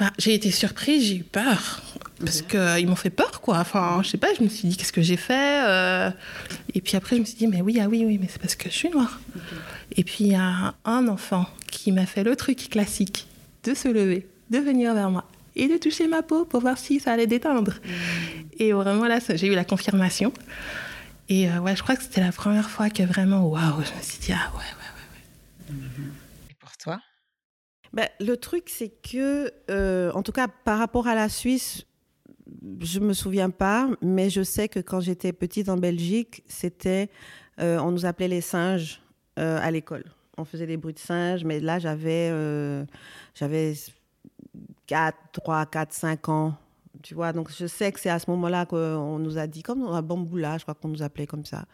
Bah, J'ai été surprise, j'ai eu peur. Parce qu'ils m'ont fait peur, quoi. Enfin, je sais pas, je me suis dit, qu'est-ce que j'ai fait Et puis après, je me suis dit, mais oui, ah oui, oui, mais c'est parce que je suis noire. Et puis il y a un enfant qui m'a fait le truc classique de se lever, de venir vers moi et de toucher ma peau pour voir si ça allait détendre. Mm. Et vraiment là, j'ai eu la confirmation. Et euh, ouais, je crois que c'était la première fois que vraiment, waouh, je me suis dit, ah ouais, ouais, ouais, ouais. Et pour toi? Ben, Le truc, c'est que, euh, en tout cas, par rapport à la Suisse, je me souviens pas, mais je sais que quand j'étais petite en Belgique, c'était, euh, on nous appelait les singes à l'école. On faisait des bruits de singes, mais là, j'avais, j'avais 4, 3, 4, 5 ans. Tu vois, donc je sais que c'est à ce moment-là qu'on nous a dit, comme à Bamboula, je crois qu'on nous appelait comme ça.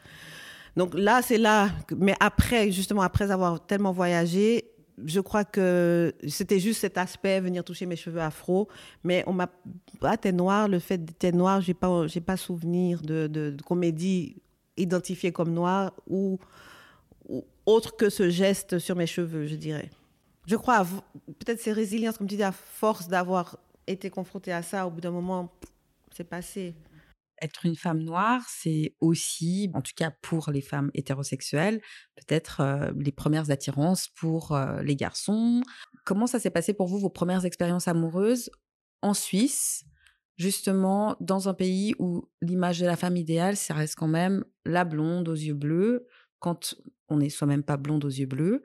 Donc là, c'est là. Mais après, justement, après avoir tellement voyagé, je crois que c'était juste cet aspect, venir toucher mes cheveux afro. Mais on m'a. Ah, t'es noir, le fait d'être noir, j'ai pas, j'ai pas souvenir de, de, qu'on m'ait dit identifié comme noir ou, ou autre que ce geste sur mes cheveux, je dirais je crois, peut-être c'est résilience, comme tu dis, à force d'avoir été confrontée à ça, au bout d'un moment, c'est passé. Être une femme noire, c'est aussi, en tout cas pour les femmes hétérosexuelles, peut-être euh, les premières attirances pour euh, les garçons. Comment ça s'est passé pour vous, vos premières expériences amoureuses en Suisse, justement dans un pays où l'image de la femme idéale, ça reste quand même la blonde aux yeux bleus, quand on n'est soi-même pas blonde aux yeux bleus?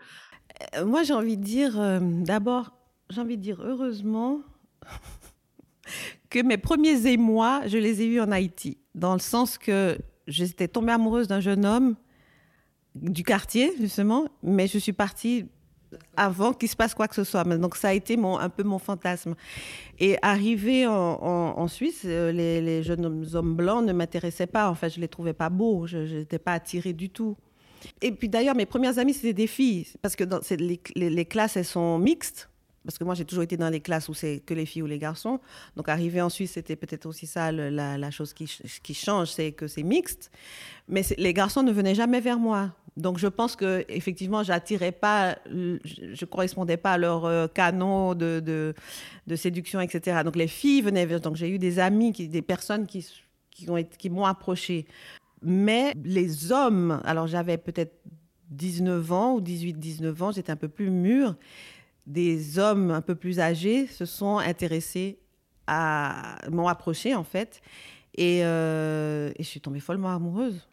Euh, moi, j'ai envie de dire, euh, d'abord, j'ai envie de dire heureusement que mes premiers émois, je les ai eus en Haïti. dans le sens que j'étais tombée amoureuse d'un jeune homme du quartier, justement, mais je suis partie avant qu'il se passe quoi que ce soit. Donc ça a été mon, un peu mon fantasme. Et arrivé en, Suisse, euh, les, jeunes hommes blancs ne m'intéressaient pas. En fait, je les trouvais pas beaux. Je n'étais pas attirée du tout. Et puis d'ailleurs, mes premières amies, c'était des filles, parce que les, classes, elles sont mixtes. Parce que moi, j'ai toujours été dans les classes où c'est que les filles ou les garçons. Donc, arriver en Suisse, c'était peut-être aussi ça la, chose qui, change, c'est que c'est mixte. Mais les garçons ne venaient jamais vers moi. Donc je pense que effectivement, j'attirais pas, je, correspondais pas à leur euh, canon de, séduction, etc. Donc les filles venaient, donc j'ai eu des amis, des personnes qui, qui m'ont approché. Mais les hommes, alors j'avais peut-être 19 ans ou 18-19 ans, j'étais un peu plus mûre. Des hommes un peu plus âgés se sont intéressés à, m'ont approché en fait, et, euh, et je suis tombée follement amoureuse.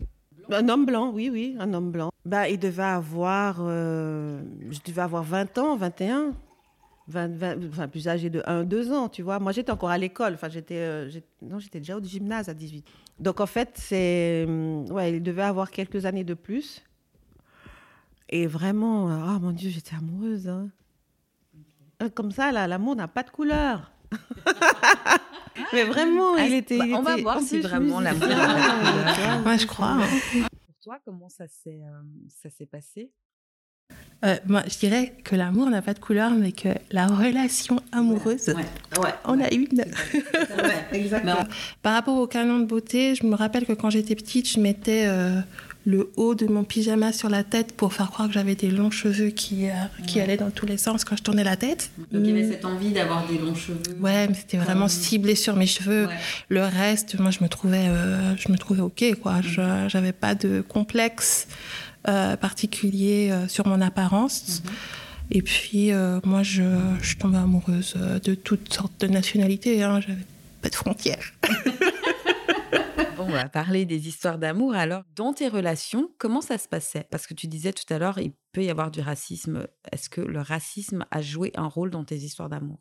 Un homme blanc, oui, oui, un homme blanc. Bah, il devait avoir, euh, je devais avoir 20 ans, 21, 20, enfin plus âgé de 1, 2 ans, tu vois. Moi, j'étais encore à l'école, enfin, j'étais, euh, non, j'étais déjà au gymnase à 18. Donc, en fait, c'est, hum, ouais, il devait avoir quelques années de plus. Et vraiment, oh mon Dieu, j'étais amoureuse. Hein. Comme ça, l'amour n'a pas de couleur. Mais vraiment, ah, il était. Bah, on va voir si vraiment l'amour. Moi, je crois. Hein toi, comment ça s'est euh, ça s'est passé? Euh, moi, je dirais que l'amour n'a pas de couleur, mais que la relation amoureuse, ouais, on a une. exactement. Par rapport au canon de beauté, je me rappelle que quand j'étais petite, je mettais euh, le haut de mon pyjama sur la tête pour faire croire que j'avais des longs cheveux qui, euh, qui allaient dans tous les sens quand je tournais la tête. Donc il y avait cette envie d'avoir des longs cheveux. Ouais, mais c'était vraiment ciblé sur mes cheveux. Le reste, moi, je me trouvais, euh, je me trouvais ok, quoi. Je J'avais pas de complexe euh, particulier sur mon apparence. Mhm. Et puis, moi, je, je suis tombée amoureuse de toutes sortes de nationalités. Hein. J'avais pas de frontières. on va parler des histoires d'amour. Alors, dans tes relations, comment ça se passait? Parce que tu disais tout à l'heure, il peut y avoir du racisme. Est-ce que le racisme a joué un rôle dans tes histoires d'amour?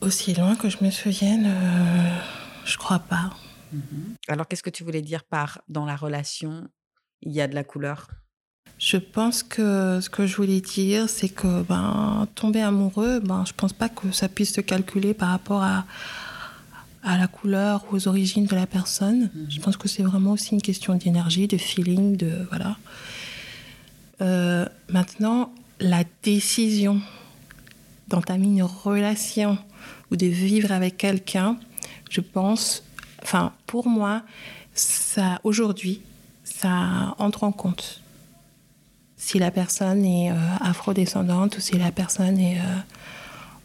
Aussi loin que je me souvienne, euh, je crois pas. Mmh Alors, qu'est-ce que tu voulais dire par dans la relation, il y a de la couleur? Je pense que ce que je voulais dire, c'est que ben, tomber amoureux, ben, je pense pas que ça puisse se calculer par rapport à, à la couleur ou aux origines de la personne. Mhm. Je pense que c'est vraiment aussi une question d'énergie, de feeling, de voilà. Euh, maintenant, la décision d'entamer une relation ou de vivre avec quelqu'un, je pense, enfin pour moi, ça aujourd'hui, ça entre en compte. Si la personne est euh, afrodescendante ou si la personne est euh,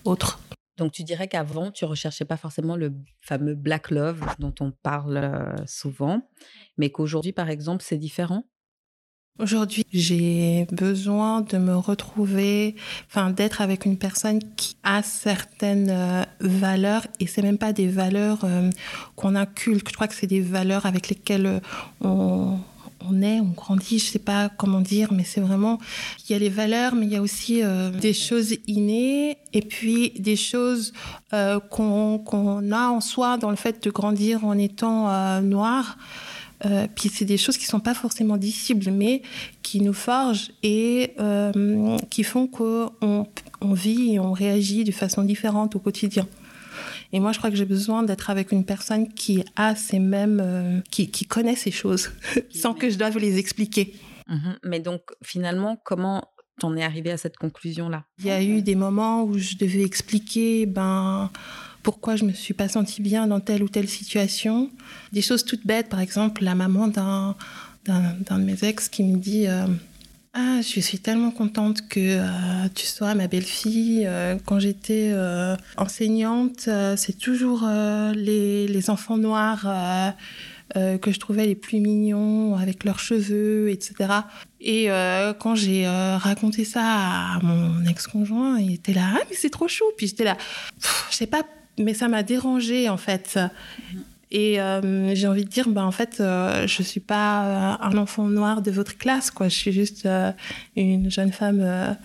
autre. Donc tu dirais qu'avant, tu recherchais pas forcément le fameux black love dont on parle souvent, mais qu'aujourd'hui, par exemple, c'est différent? Aujourd'hui, j'ai besoin de me retrouver, enfin d'être avec une personne qui a certaines valeurs et c'est même pas des valeurs qu'on inculque. Je crois que c'est des valeurs avec lesquelles on, on est, on grandit, je sais pas comment dire, mais c'est vraiment, il y a les valeurs, mais il y a aussi euh, des choses innées et puis des choses euh, qu'on a en soi dans le fait de grandir en étant euh, noir. puis c'est des choses qui sont pas forcément dissibles, mais qui nous forgent et qui font qu'on on vit et on réagit de façon différente au quotidien. Et moi, je crois que j'ai besoin d'être avec une personne qui a ces mêmes, euh, qui, qui, connaît ces choses, sans que je doive les expliquer. Mhm. Mais donc, finalement, comment t'en es arrivé à cette conclusion-là? Il y a eu des moments où je devais expliquer, ben pourquoi je me suis pas sentie bien dans telle ou telle situation. Des choses toutes bêtes, par exemple, la maman d'un d'un de mes ex qui me dit euh, ah, je suis tellement contente que euh, tu sois ma belle-fille. Euh, quand j'étais euh, enseignante, c'est toujours les, les, enfants noirs que je trouvais les plus mignons, avec leurs cheveux, etc. Et quand j'ai raconté ça à mon ex-conjoint, il était là, ah, mais c'est trop chou. Puis j'étais là, je sais pas, mais ça m'a dérangé en fait. Et euh, j'ai envie de dire, ben, en fait, euh, je ne suis pas euh, un enfant noir de votre classe, quoi. Je suis juste une jeune femme.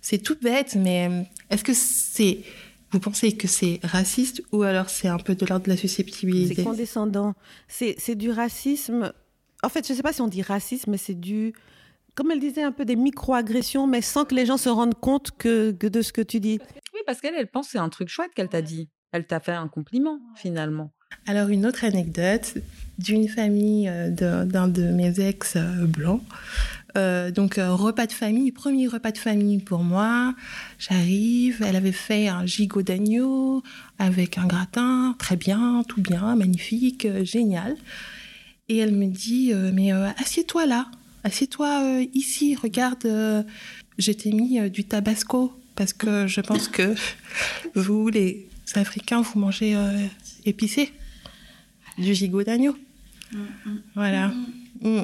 c'est tout bête, mais est-ce que c'est vous pensez que c'est raciste ou alors c'est un peu de l'ordre de la susceptibilité? C'est condescendant. C'est du racisme. En fait, je ne sais pas si on dit racisme, mais c'est du, comme elle disait, un peu des micro-agressions, mais sans que les gens se rendent compte que, de ce que tu dis. Oui, parce qu'elle, elle pense que c'est un truc chouette qu'elle t'a dit. Elle t'a fait un compliment, finalement. Alors, une autre anecdote d'une famille euh, d'un de, mes ex euh, blancs. Euh, donc, repas de famille, premier repas de famille pour moi. J'arrive, elle avait fait un gigot d'agneau avec un gratin, très bien, tout bien, magnifique, génial. Et elle me dit, mais assieds-toi là, assieds-toi ici, regarde, je t'ai mis du tabasco parce que je pense que vous, les Africains, vous mangez épicé du gigot d'agneau. Mm, mm. Voilà. Mm.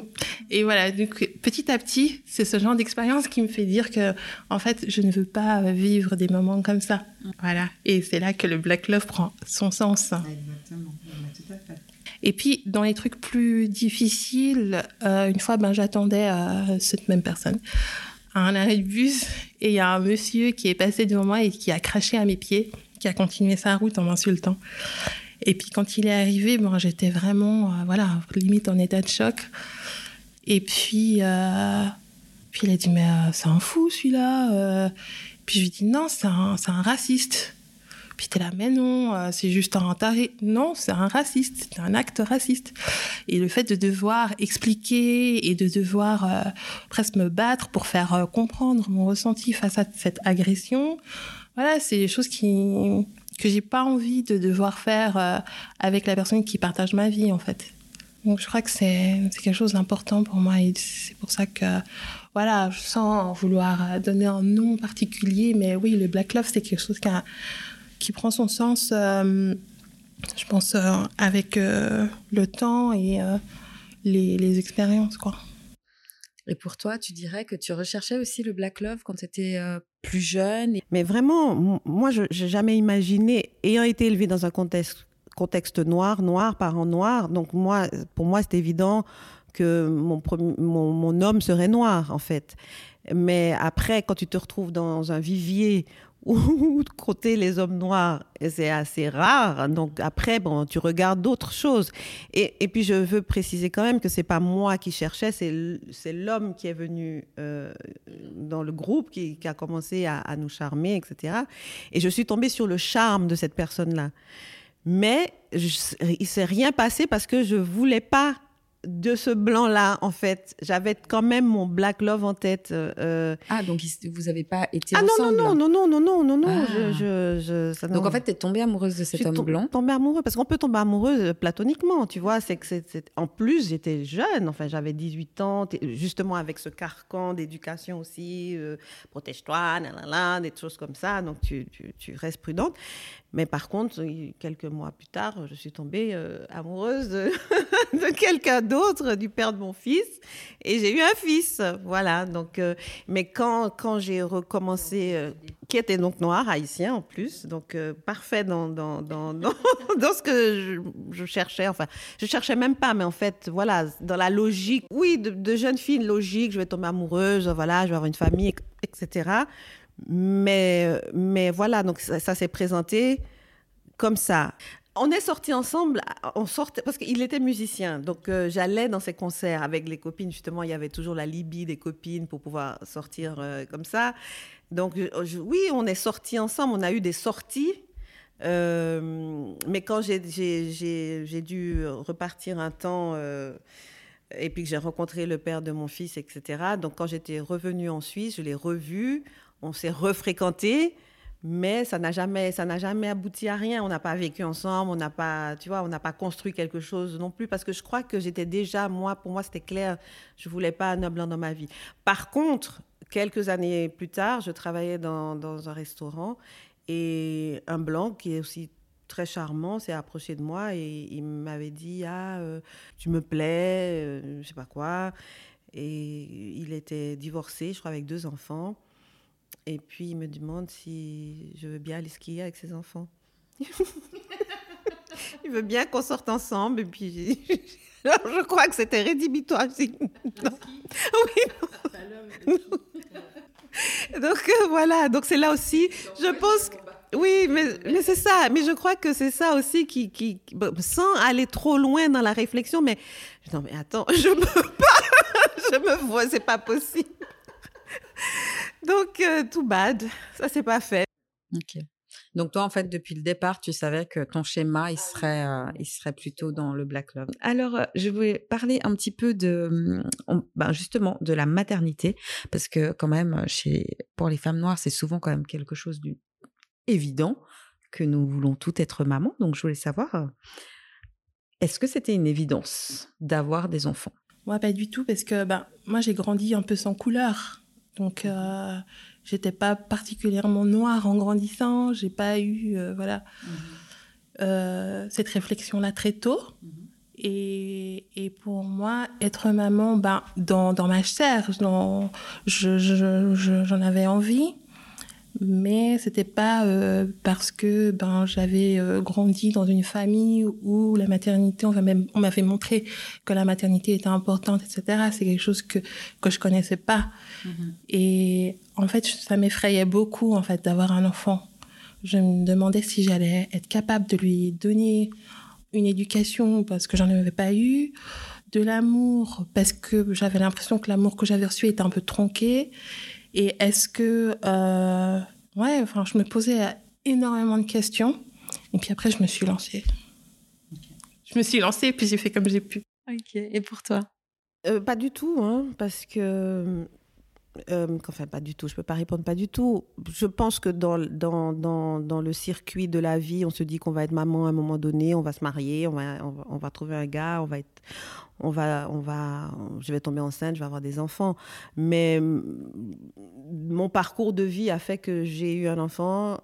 Et voilà, donc petit à petit, c'est ce genre d'expérience qui me fait dire que, en fait, je ne veux pas vivre des moments comme ça. Voilà. Et c'est là que le Black Love prend son sens. Exactement. Et puis, dans les trucs plus difficiles, euh, une fois, ben, j'attendais euh, cette même personne à un arrêt de bus et il y a un monsieur qui est passé devant moi et qui a craché à mes pieds, qui a continué sa route en m'insultant. Et puis quand il est arrivé, bon, j'étais vraiment, euh, voilà, limite en état de choc. Et puis, euh, puis il a dit, mais euh, c'est un fou celui-là. Puis je lui ai dit, non, c'est un, un, raciste. Puis t'es là, mais non, c'est juste un taré. Non, c'est un raciste, c'est un acte raciste. Et le fait de devoir expliquer et de devoir presque me battre pour faire comprendre mon ressenti face à cette agression, voilà, c'est des choses qui, que j'ai pas envie de devoir faire euh, avec la personne qui partage ma vie en fait. Donc je crois que c'est quelque chose d'important pour moi et c'est pour ça que voilà, sans vouloir donner un nom particulier, mais oui, le Black Love c'est quelque chose qui, qui prend son sens, euh, je pense, euh, avec le temps et les, les expériences quoi. Et pour toi, tu dirais que tu recherchais aussi le Black Love quand tu étais euh, plus jeune Mais vraiment, moi, je n'ai jamais imaginé, ayant été élevée dans un contexte, contexte noir, noir, parents noirs, donc moi, pour moi, c'est évident que mon, mon, mon, homme serait noir, en fait. Mais après, quand tu te retrouves dans un vivier ou de côté les hommes noirs, c'est assez rare. Donc après, bon, tu regardes d'autres choses. Et, et, puis je veux préciser quand même que c'est pas moi qui cherchais, c'est l'homme qui est venu euh, dans le groupe, qui, a commencé à, à, nous charmer, etc. Et je suis tombée sur le charme de cette personne-là. Mais je, il s'est rien passé parce que je voulais pas de ce blanc-là, en fait. J'avais quand même mon Black Love en tête. Euh, euh. ah, donc vous n'avez pas été ah, ensemble non, non, non, non, non, non, non, non. Ah. Je, je, donc en fait, tu es tombée amoureuse de cet homme blanc tombée amoureuse, parce qu'on peut tomber amoureuse euh, platoniquement, tu vois. C'est que c'est, En plus, j'étais jeune, enfin, j'avais 18 ans, justement avec ce carcan d'éducation aussi, protège-toi, des choses comme ça, donc tu, tu, tu restes prudente. Mais par contre, quelques mois plus tard, je suis tombée euh, amoureuse de, quelqu'un d'autre, du père de mon fils, et j'ai eu un fils. Voilà. Donc, euh, mais quand, quand j'ai recommencé, euh, qui était donc noir, haïtien en plus, donc parfait dans, dans, dans, dans, ce que je, cherchais. Enfin, je cherchais même pas, mais en fait, voilà, dans la logique, oui, de, de jeune fille logique, je vais tomber amoureuse, voilà, je vais avoir une famille, etc. Mais, mais voilà, donc ça, s'est présenté comme ça. On est sortis ensemble, on sortait, parce qu'il était musicien, donc euh, j'allais dans ses concerts avec les copines, justement, il y avait toujours la Libye des copines pour pouvoir sortir euh, comme ça. Donc oui, on est sortis ensemble, on a eu des sorties, euh, mais quand j'ai dû repartir un temps et puis que j'ai rencontré le père de mon fils, etc. Donc quand j'étais revenue en Suisse, je l'ai revu. On s'est refréquenté, mais ça n'a jamais, ça n'a jamais abouti à rien. On n'a pas vécu ensemble, on n'a pas, tu vois, on n'a pas construit quelque chose non plus, parce que je crois que j'étais déjà, moi, pour moi, c'était clair, je voulais pas un blanc dans ma vie. Par contre, quelques années plus tard, je travaillais dans, un restaurant et un blanc qui est aussi très charmant s'est approché de moi et il m'avait dit ah euh, tu me plais euh, je sais pas quoi et il était divorcé je crois avec deux enfants et puis, il me demande si je veux bien aller skier avec ses enfants. il veut bien qu'on sorte ensemble. Et puis, je crois que c'était rédhibitoire. oui. Donc, euh, voilà. Donc, c'est là aussi, je pense... Oui, mais, mais c'est ça. Mais je crois que c'est ça aussi qui, qui, sans aller trop loin dans la réflexion, mais non, mais attends, je me pas, je me vois, c'est pas possible. Donc, euh, tout bad, ça c'est pas fait. Ok. Donc toi, en fait, depuis le départ, tu savais que ton schéma, il serait, euh, il serait plutôt dans le black love. Alors, euh, je voulais parler un petit peu de, ben justement, de la maternité, parce que quand même, chez, pour les femmes noires, c'est souvent quand même quelque chose d'évident que nous voulons toutes être mamans. Donc, je voulais savoir, est-ce que c'était une évidence d'avoir des enfants? Moi, pas du tout, parce que ben, moi, j'ai grandi un peu sans couleur. Donc, J'étais pas particulièrement noire en grandissant. J'ai pas eu euh, voilà mhm. euh, cette réflexion là très tôt. Mhm. Et, et, pour moi, être maman, ben, dans, dans ma chair, j'en je, je, avais envie, mais c'était pas euh, parce que ben, j'avais grandi dans une famille où la maternité, on, on m'avait montré que la maternité était importante, etc. C'est quelque chose que, que je connaissais pas. Mhm. Et en fait, ça m'effrayait beaucoup en fait d'avoir un enfant. Je me demandais si j'allais être capable de lui donner une éducation parce que j'en avais pas eu, de l'amour parce que j'avais l'impression que l'amour que j'avais reçu était un peu tronqué. Et est-ce que, euh, ouais, enfin, je me posais énormément de questions. Et puis après, je me suis lancée. Je me suis lancée et puis j'ai fait comme j'ai pu. Ok. Et pour toi? Euh, Pas du tout, hein, parce que euh, enfin, pas du tout, je peux pas répondre pas du tout. Je pense que dans, dans, dans, dans, le circuit de la vie, on se dit qu'on va être maman à un moment donné, on va se marier, on va, on va, trouver un gars, on va être, on va, on va, je vais tomber enceinte, je vais avoir des enfants. Mais mon parcours de vie a fait que j'ai eu un enfant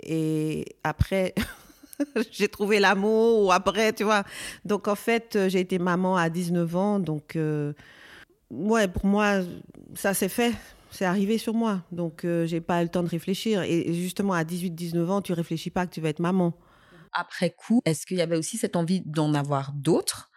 et après, j'ai trouvé l'amour ou après, tu vois. Donc en fait, j'ai été maman à 19 ans, donc. Euh, ouais, pour moi, ça s'est fait. C'est arrivé sur moi. Donc, je euh, j'ai pas eu le temps de réfléchir. Et justement, à 18-19 ans, tu réfléchis pas que tu vas être maman. Après coup, est-ce qu'il y avait aussi cette envie d'en avoir d'autres?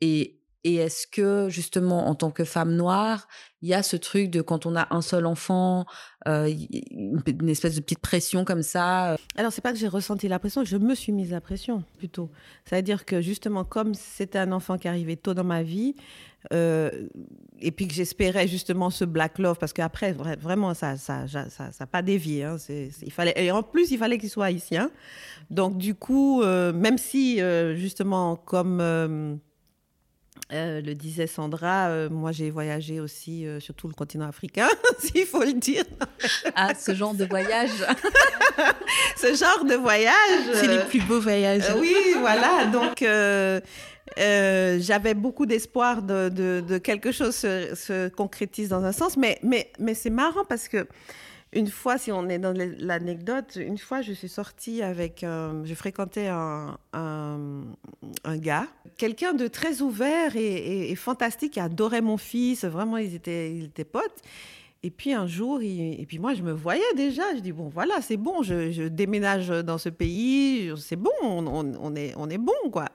Et, et est-ce que, justement, en tant que femme noire, il y a ce truc de quand on a un seul enfant, euh, une espèce de petite pression comme ça. Euh? Alors c'est pas que j'ai ressenti la pression, je me suis mise la pression plutôt. C'est-à-dire que justement comme c'était un enfant qui arrivait tôt dans ma vie, euh, et puis que j'espérais justement ce black love parce qu'après vraiment ça ça ça ça, pas dévié. Hein, il fallait et en plus il fallait qu'il soit haïtien. Donc du coup même si justement comme euh, le disait Sandra, euh, moi j'ai voyagé aussi euh, sur tout le continent africain, s'il faut le dire. Ah, ce genre de voyage. ce genre de voyage. C'est les plus beaux voyages. oui, voilà. Donc j'avais beaucoup d'espoir de, quelque chose se, se, concrétise dans un sens, mais, mais, mais c'est marrant parce que une fois, si on est dans l'anecdote, une fois, je suis sortie avec, je fréquentais un, gars, quelqu'un de très ouvert et, fantastique, qui adorait mon fils. Vraiment, ils étaient, ils étaient potes. Et puis un jour, et puis moi, je me voyais déjà. Je dis bon, voilà, c'est bon. Je, déménage dans ce pays. C'est bon. On, est, on est bon, quoi.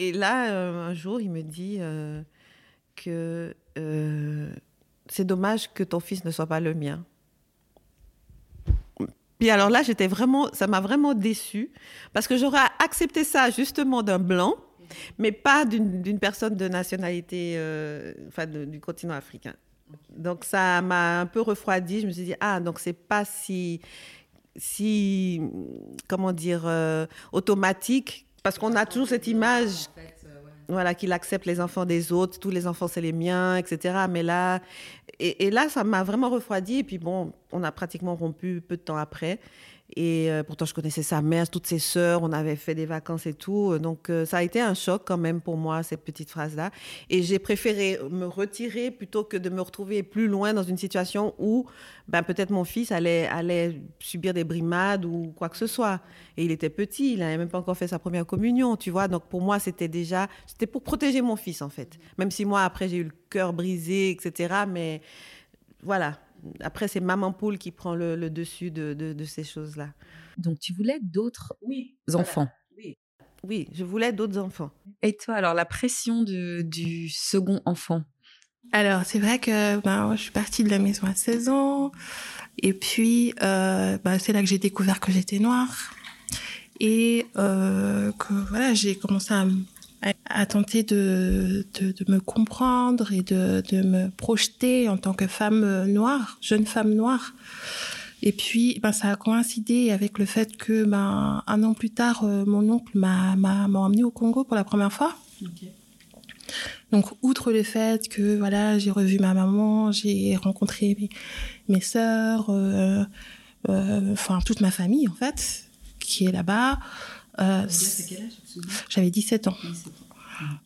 Et là, euh, un jour, il me dit euh, que euh, c'est dommage que ton fils ne soit pas le mien. Puis alors là, j'étais vraiment, ça m'a vraiment déçue parce que j'aurais accepté ça justement d'un blanc, mais pas d'une personne de nationalité, euh, enfin du continent africain. Donc ça m'a un peu refroidi. Je me suis dit ah donc c'est pas si si comment dire euh, automatique parce qu'on a toujours cette image voilà, qu'il accepte les enfants des autres, tous les enfants c'est les miens, etc. Mais là, et, là, ça m'a vraiment refroidi. Et puis bon, on a pratiquement rompu peu de temps après. Et euh, pourtant, je connaissais sa mère, toutes ses sœurs, on avait fait des vacances et tout. Donc, euh, ça a été un choc quand même pour moi, cette petite phrase-là. Et j'ai préféré me retirer plutôt que de me retrouver plus loin dans une situation où ben, peut-être mon fils allait, allait subir des brimades ou quoi que ce soit. Et il était petit, il n'avait même pas encore fait sa première communion, tu vois. Donc, pour moi, c'était déjà, c'était pour protéger mon fils, en fait. Même si moi, après, j'ai eu le cœur brisé, etc. Mais voilà, après, c'est maman poule qui prend le, dessus de, ces choses-là. Donc, tu voulais d'autres enfants? Oui. oui, je voulais d'autres enfants. Et toi, alors, la pression du second enfant? Alors, c'est vrai que ben, je suis partie de la maison à 16 ans. Et puis, euh, ben, c'est là que j'ai découvert que j'étais noire. Et euh, que voilà, j'ai commencé à, à, tenter de, de, de, me comprendre et de, de me projeter en tant que femme noire, jeune femme noire. Et puis, ben, ça a coïncidé avec le fait que, ben, un an plus tard, euh, mon oncle m'a, m'a, m'a emmené au Congo pour la première fois. Okay. Donc, outre le fait que, voilà, j'ai revu ma maman, j'ai rencontré mes, mes sœurs, euh, euh, enfin, toute ma famille, en fait, qui est là-bas. Euh, J'avais 17 ans. 17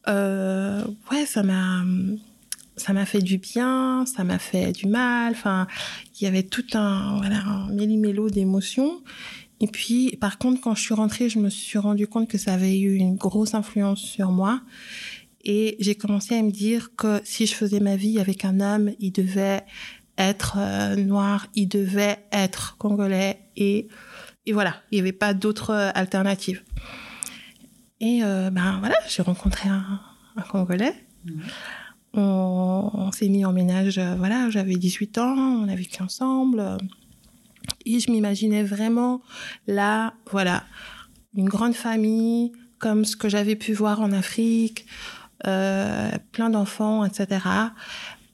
ans. ouais, ça m'a ça m'a fait du bien, ça m'a fait du mal. Enfin, il y avait tout un, voilà, un méli-mélo d'émotions. Et puis, par contre, quand je suis rentrée, je me suis rendu compte que ça avait eu une grosse influence sur moi. Et j'ai commencé à me dire que si je faisais ma vie avec un homme, il devait être euh, noir, il devait être congolais. Et, et voilà, il n'y avait pas d'autre euh, alternative. Et euh, ben voilà, j'ai rencontré un, un Congolais. Mmh on, on s'est mis en ménage, euh, voilà, j'avais 18 ans, on a vécu ensemble. Et je m'imaginais vraiment là, voilà, une grande famille, comme ce que j'avais pu voir en Afrique, euh, plein d'enfants, etc.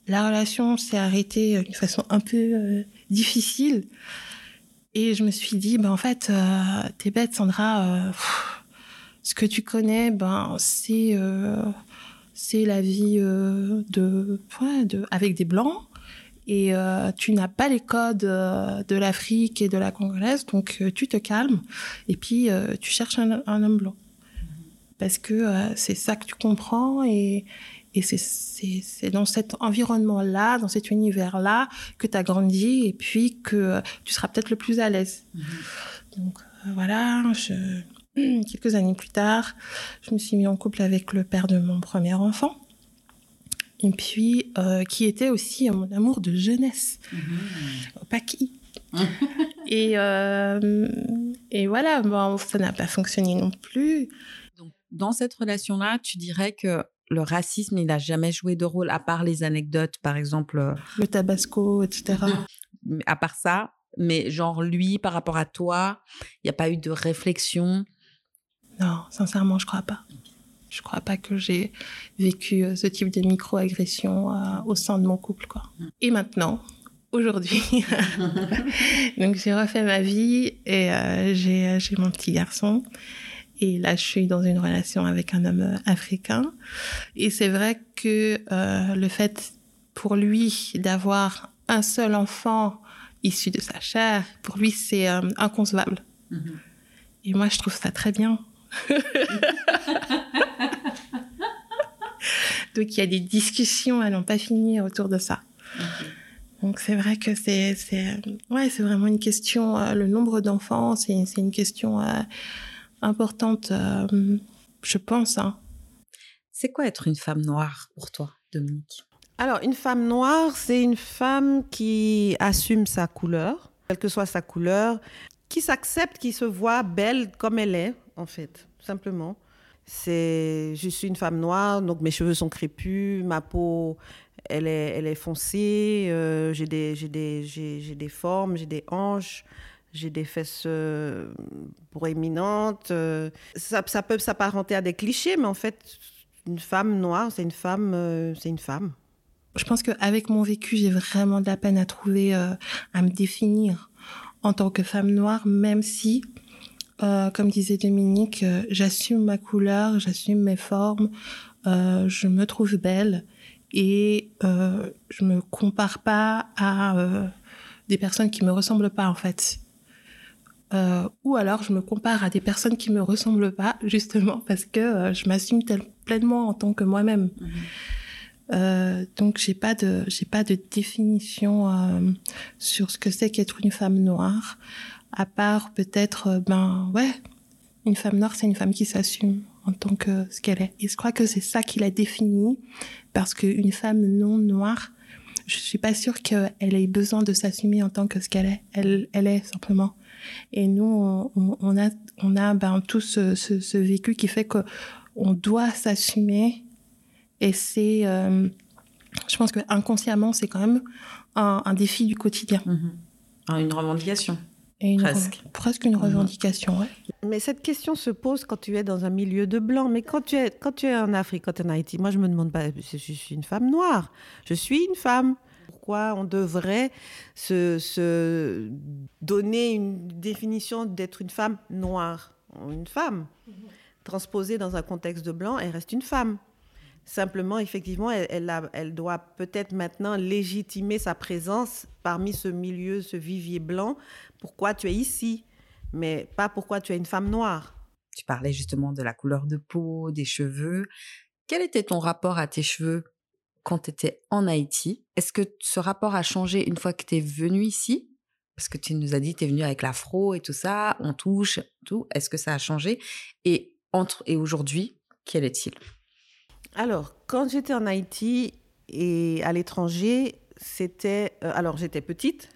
La relation s'est arrêtée d'une façon un peu euh, difficile. Et je me suis dit, ben en fait, euh, t'es bête, Sandra. Euh, ce que tu connais, ben c'est euh, la vie de, ouais, de, avec des blancs. Et tu n'as pas les codes de l'Afrique et de la congolaise, donc tu te calmes et puis tu cherches un, un, homme blanc. Parce que c'est ça que tu comprends et, et c'est dans cet environnement-là, dans cet univers-là, que tu as grandi et puis que tu seras peut-être le plus à l'aise. Mmh. Donc voilà, je, quelques années plus tard, je me suis mis en couple avec le père de mon premier enfant. Et puis, euh, qui était aussi mon amour de jeunesse, mmh. pas qui. et, euh, et voilà, bon, ça n'a pas fonctionné non plus. Donc, dans cette relation-là, tu dirais que le racisme, il n'a jamais joué de rôle, à part les anecdotes, par exemple. euh, Le tabasco, etc. à part ça, mais genre lui, par rapport à toi, il n'y a pas eu de réflexion? Non, sincèrement, je crois pas. Je crois pas que j'ai vécu euh, ce type de micro-agression euh, au sein de mon couple, quoi. Et maintenant, aujourd'hui, donc j'ai refait ma vie et euh, j'ai mon petit garçon. Et là, je suis dans une relation avec un homme euh, africain. Et c'est vrai que euh, le fait pour lui d'avoir un seul enfant issu de sa chair, pour lui, c'est euh, inconcevable. Mm -hmm. Et moi, je trouve ça très bien. Donc, il y a des discussions à n'en pas finir autour de ça. Okay. Donc, c'est vrai que c'est, ouais, c'est vraiment une question. Euh, le nombre d'enfants, c'est, une question euh, importante, euh, je pense. Hein. C'est quoi être une femme noire pour toi, Dominique? Alors, une femme noire, c'est une femme qui assume sa couleur, quelle que soit sa couleur, qui s'accepte, qui se voit belle comme elle est, en fait, simplement. C'est, je suis une femme noire, donc mes cheveux sont crépus, ma peau, elle est, elle est foncée, euh, j'ai des, j'ai des, j'ai, j'ai des formes, j'ai des hanches, j'ai des fesses euh, proéminentes. Euh, ça, peut s'apparenter à des clichés, mais en fait, une femme noire, c'est une femme, euh, c'est une femme. Je pense qu'avec mon vécu, j'ai vraiment de la peine à trouver, euh, à me définir en tant que femme noire, même si, comme disait Dominique, j'assume ma couleur, j'assume mes formes, je me trouve belle et je me compare pas à des personnes qui me ressemblent pas en fait. Euh, ou alors je me compare à des personnes qui me ressemblent pas justement parce que euh, je m'assume pleinement en tant que moi-même. Mmh. Euh, donc j'ai pas de j'ai pas de définition euh, sur ce que c'est qu'être une femme noire à part peut-être euh, ben ouais une femme noire c'est une femme qui s'assume en tant que ce qu'elle est et je crois que c'est ça qui la définit parce qu'une femme non noire je suis pas sûre qu'elle ait besoin de s'assumer en tant que ce qu'elle est elle elle est simplement et nous on, a on a ben tout ce, ce, vécu qui fait que on doit s'assumer et c'est euh, je pense que inconsciemment, c'est quand même un, défi du quotidien. Mhm. Une revendication. Presque. presque une revendication, ouais. Mais cette question se pose quand tu es dans un milieu de blanc. Mais quand tu es, quand tu es en Afrique, quand tu es en Haïti, moi je me demande pas, je suis une femme noire. Je suis une femme. Pourquoi on devrait se, se donner une définition d'être une femme noire? Une femme. Transposée dans un contexte de blanc, elle reste une femme. Simplement, effectivement, elle, elle, doit peut-être maintenant légitimer sa présence parmi ce milieu, ce vivier blanc. Pourquoi tu es ici, mais pas pourquoi tu es une femme noire. Tu parlais justement de la couleur de peau, des cheveux. Quel était ton rapport à tes cheveux quand tu étais en Haïti? Est-ce que ce rapport a changé une fois que tu es venu ici? Parce que tu nous as dit que tu es venu avec l'afro et tout ça, on touche, tout. Est-ce que ça a changé? Et, entre, et aujourd'hui, quel est-il? Alors, quand j'étais en Haïti et à l'étranger, c'était. Euh, alors, j'étais petite,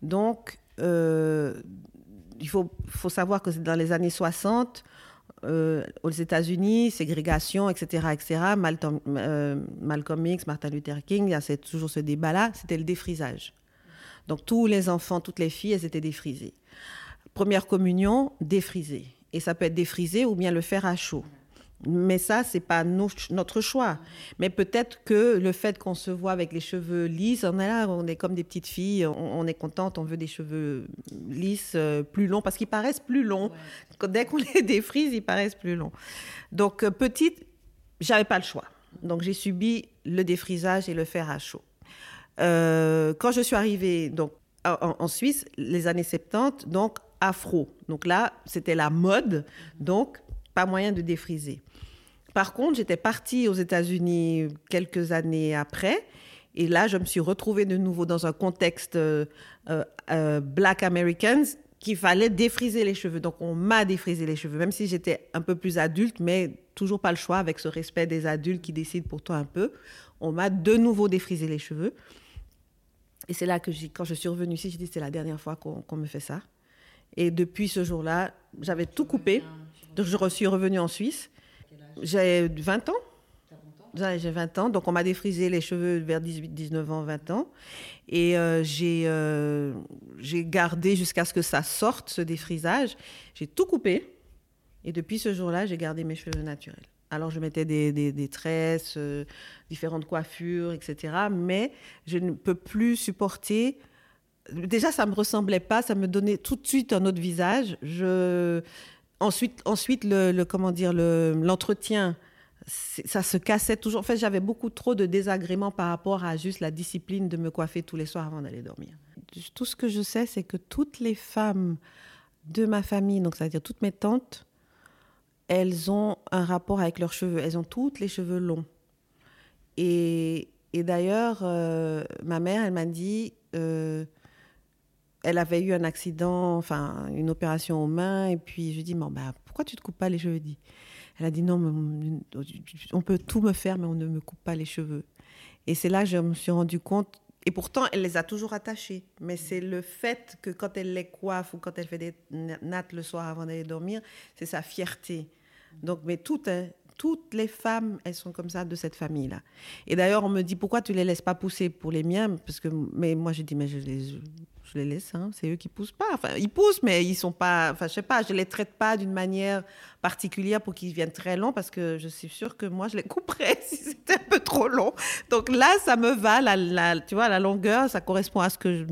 donc euh, il faut, savoir que dans les années 60, euh, aux États-Unis, ségrégation, etc., etc., Malcolm, Malcolm X, Martin Luther King, a toujours ce débat-là, c'était le défrisage. Donc, tous les enfants, toutes les filles, elles étaient défrisées. Première communion, défrisée. Et ça peut être défrisé ou bien le faire à chaud. Mais ça, c'est pas notre choix. Mais peut-être que le fait qu'on se voit avec les cheveux lisses, on est là, on est comme des petites filles, on, est contente, on veut des cheveux lisses, euh, plus longs, parce qu'ils paraissent plus longs. Dès qu'on les défrise, ils paraissent plus longs. Donc, euh, petite, j'avais pas le choix. Donc, j'ai subi le défrisage et le fer à chaud. Euh, quand je suis arrivée donc, en, en, Suisse, les années 70, donc afro. Donc là, c'était la mode. Donc, pas moyen de défriser. Par contre, j'étais partie aux États-Unis quelques années après. Et là, je me suis retrouvée de nouveau dans un contexte euh, euh, euh, Black Americans qu'il fallait défriser les cheveux. Donc, on m'a défrisé les cheveux, même si j'étais un peu plus adulte, mais toujours pas le choix avec ce respect des adultes qui décident pour toi un peu. On m'a de nouveau défrisé les cheveux. Et c'est là que, quand je suis revenue ici, j'ai dit c'est la dernière fois qu'on me fait ça. Et depuis ce jour-là, j'avais tout coupé. Donc, je suis revenue en Suisse. J'ai 20 ans. J'ai 20 ans, donc on m'a défrisé les cheveux vers 18, 19 ans, 20 ans. Et euh, euh, j'ai gardé jusqu'à ce que ça sorte, ce défrisage. J'ai tout coupé. Et depuis ce jour-là, j'ai gardé mes cheveux naturels. Alors je mettais des, des, tresses, euh, différentes coiffures, etc. Mais je ne peux plus supporter. Déjà, ça ne me ressemblait pas, ça me donnait tout de suite un autre visage. Je Ensuite, ensuite le, comment dire, l'entretien, ça se cassait toujours. En fait, j'avais beaucoup trop de désagréments par rapport à juste la discipline de me coiffer tous les soirs avant d'aller dormir. Tout ce que je sais, c'est que toutes les femmes de ma famille, donc c'est-à-dire toutes mes tantes, elles ont un rapport avec leurs cheveux. Elles ont toutes les cheveux longs. Et, d'ailleurs, euh, ma mère, elle m'a dit, euh, elle avait eu un accident, enfin une opération aux mains, et puis je lui dis, bon, bah, pourquoi tu te coupes pas les cheveux. Elle a dit, non, on peut tout me faire, mais on ne me coupe pas les cheveux. Et c'est là que je me suis rendu compte, et pourtant elle les a toujours attachés, mais c'est le fait que quand elle les coiffe ou quand elle fait des nattes le soir avant d'aller dormir, c'est sa fierté. Donc, mais tout, hein, toutes les femmes, elles sont comme ça de cette famille-là. Et d'ailleurs, on me dit pourquoi tu les laisses pas pousser pour les miens? Parce que, mais moi, je dis mais je les, je les laisse. Hein. C'est eux qui poussent pas. Enfin, ils poussent, mais ils sont pas. Enfin, je sais pas. Je les traite pas d'une manière particulière pour qu'ils viennent très longs, parce que je suis sûre que moi, je les couperais si c'était un peu trop long. Donc là, ça me va. La, tu vois, la longueur, ça correspond à ce que je,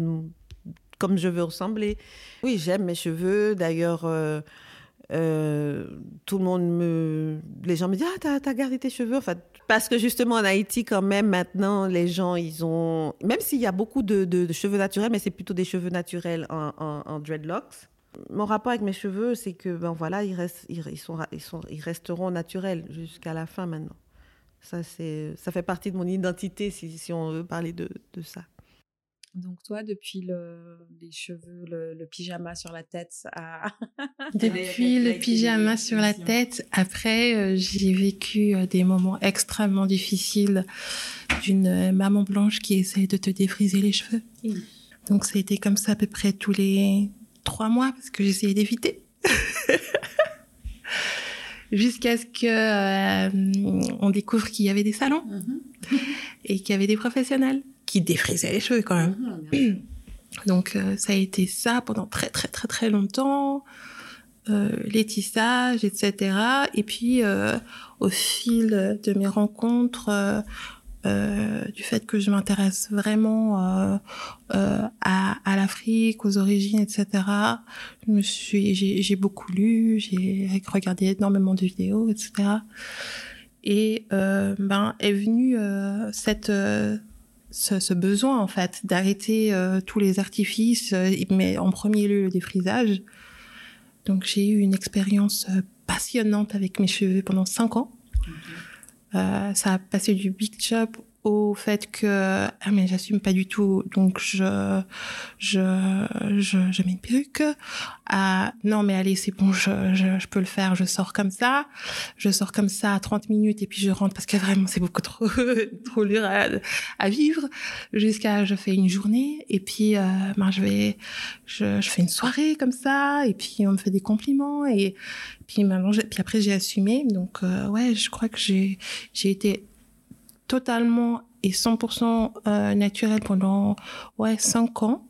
comme je veux ressembler. Oui, j'aime mes cheveux. D'ailleurs. Euh, euh, tout le monde me. Les gens me disent Ah, t'as, gardé tes cheveux. Enfin, parce que justement, en Haïti, quand même, maintenant, les gens, ils ont. Même s'il y a beaucoup de, cheveux naturels, mais c'est plutôt des cheveux naturels en, dreadlocks. Mon rapport avec mes cheveux, c'est que, ben voilà, ils, restent, ils, sont, ils, sont, ils resteront naturels jusqu'à la fin maintenant. Ça, ça fait partie de mon identité, si, si on veut parler de, de ça. Donc toi, depuis le, les cheveux, le, pyjama sur la tête, à... depuis le pyjama sur la tête, après euh, j'ai vécu euh, des moments extrêmement difficiles d'une euh, maman blanche qui essaie de te défriser les cheveux. Donc ça a été comme ça à peu près tous les trois mois parce que j'essayais d'éviter. Jusqu'à ce que on découvre qu'il y avait des salons. Mm-hmm. et qu'il y avait des professionnels qui défrisaient les cheveux quand même. Mhm, Donc euh, ça a été ça pendant très très très très longtemps, euh, les tissages, etc. Et puis euh, au fil de mes rencontres, euh, du fait que je m'intéresse vraiment à, à l'Afrique, aux origines, etc. Je me suis, j'ai, beaucoup lu, j'ai regardé énormément de vidéos, etc. Et ben est venu euh, cette ce, ce, besoin en fait d'arrêter euh, tous les artifices, euh, mais en premier lieu le défrisage. Donc j'ai eu une expérience euh, passionnante avec mes cheveux pendant cinq ans. Euh, ça a passé du big chop au fait que ah mais j'assume pas du tout donc je je je, mets une perruque. Ah non mais allez c'est bon je, je, peux le faire je sors comme ça. Je sors comme ça à 30 minutes et puis je rentre parce que vraiment c'est beaucoup trop trop dur à, vivre. Jusqu'à je fais une journée et puis euh, ben je vais je, je fais une soirée comme ça et puis on me fait des compliments et puis maintenant puis après j'ai assumé. Donc euh, ouais je crois que j'ai j'ai été totalement et 100% euh, naturel pendant ouais cinq ans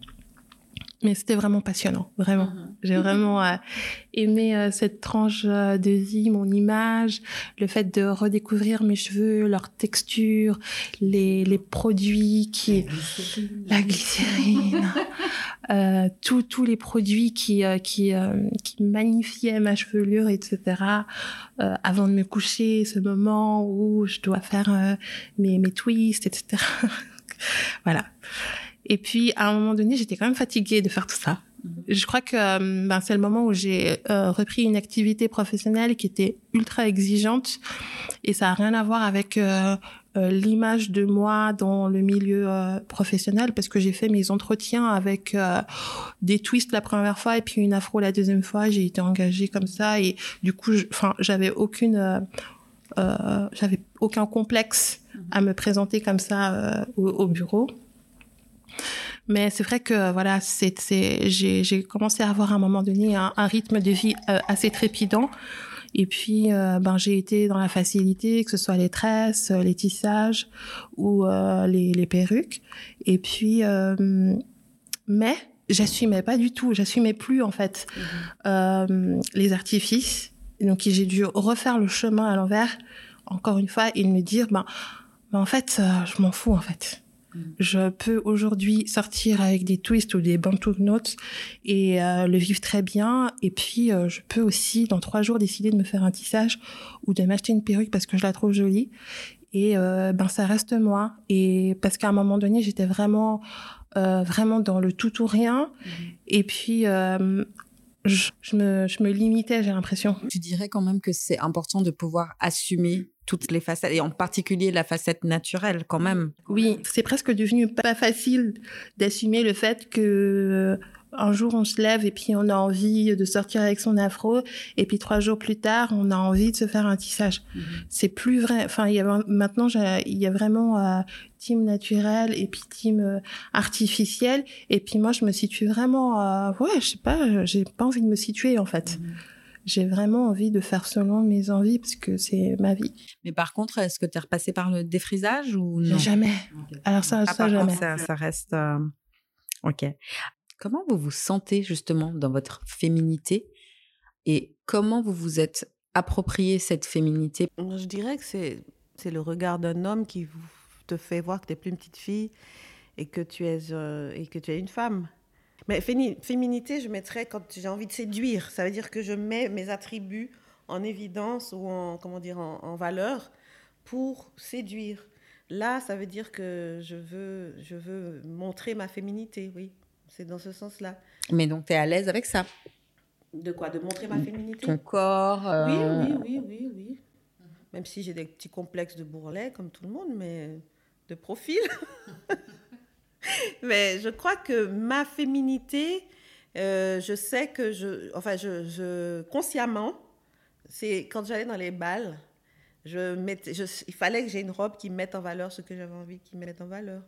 mais c'était vraiment passionnant vraiment. -hmm. j'ai vraiment euh, aimé euh, cette tranche euh, de vie mon image le fait de redécouvrir mes cheveux leur texture les, les produits qui la glycérine. Euh, tous tous les produits qui qui qui magnifiaient ma chevelure etc euh, avant de me coucher ce moment où je dois faire mes mes twists etc voilà et puis à un moment donné j'étais quand même fatiguée de faire tout ça. Je crois que euh, ben, c'est le moment où j'ai euh, repris une activité professionnelle qui était ultra exigeante. Et ça a rien à voir avec euh, euh, l'image de moi dans le milieu professionnel parce que j'ai fait mes entretiens avec des twists la première fois et puis une afro la deuxième fois. J'ai été engagée comme ça et du coup enfin j'avais aucune j'avais aucun complexe à me présenter comme ça au, au bureau mais c'est vrai que voilà c'est c'est j'ai j'ai commencé à avoir à un moment donné un, un rythme de vie euh, assez trépidant. Et puis euh, ben j'ai été dans la facilité que ce soit les tresses les tissages ou euh, les les perruques. Et puis euh, mais j'assumais pas du tout j'assumais plus en fait mm -hmm. euh, les artifices. Donc j'ai dû refaire le chemin à l'envers encore une fois et me dire ben, ben en fait euh, je m'en fous en fait je peux aujourd'hui sortir avec des twists ou des bantu notes et euh, le vivre très bien. Et puis, euh, je peux aussi, dans trois jours, décider de me faire un tissage ou de m'acheter une perruque parce que je la trouve jolie. Et euh, ben, ça reste moi. Et parce qu'à un moment donné, j'étais vraiment, euh, vraiment dans le tout ou rien. Mmh. Et puis, euh, je, je, me, je me limitais, j'ai l'impression. Tu dirais quand même que c'est important de pouvoir assumer toutes les facettes, et en particulier la facette naturelle quand même. Oui, c'est presque devenu pas facile d'assumer le fait que un jour on se lève et puis on a envie de sortir avec son afro et puis trois jours plus tard on a envie de se faire un tissage. -hmm. C'est plus vrai. Enfin, il y a maintenant il y a vraiment euh, team naturel et puis team euh, artificiel et puis moi je me situe vraiment euh, ouais, je sais pas, j'ai pas envie de me situer en fait. -hmm j'ai vraiment envie de faire selon mes envies parce que c'est ma vie. Mais par contre, est-ce que tu es repassé par le défrisage ou non? Jamais. Okay. Alors ça, ah, ça jamais. Contre, ça, ça, reste. Euh... Ok. Comment vous vous sentez justement dans votre féminité? Et comment vous vous êtes approprié cette féminité? Je dirais que c'est c'est le regard d'un homme qui te fait voir que tu n'es plus une petite fille et que tu es euh, et que tu es une femme. Mais féminité, je mettrais quand j'ai envie de séduire. Ça veut dire que je mets mes attributs en évidence ou en, comment dire, en, en valeur pour séduire. Là, ça veut dire que je veux, je veux montrer ma féminité, oui. C'est dans ce sens-là. Mais donc, tu es à l'aise avec ça? De quoi? De montrer ma féminité? Ton corps euh... Oui, oui, oui, oui, oui. Même si j'ai des petits complexes de bourrelet, comme tout le monde, mais de profil. Mais je crois que ma féminité, euh, je sais que je, enfin, je, consciemment, c'est quand j'allais dans les balles, je mettais, il fallait que j'ai une robe qui mette en valeur ce que j'avais envie qu'il mette en valeur.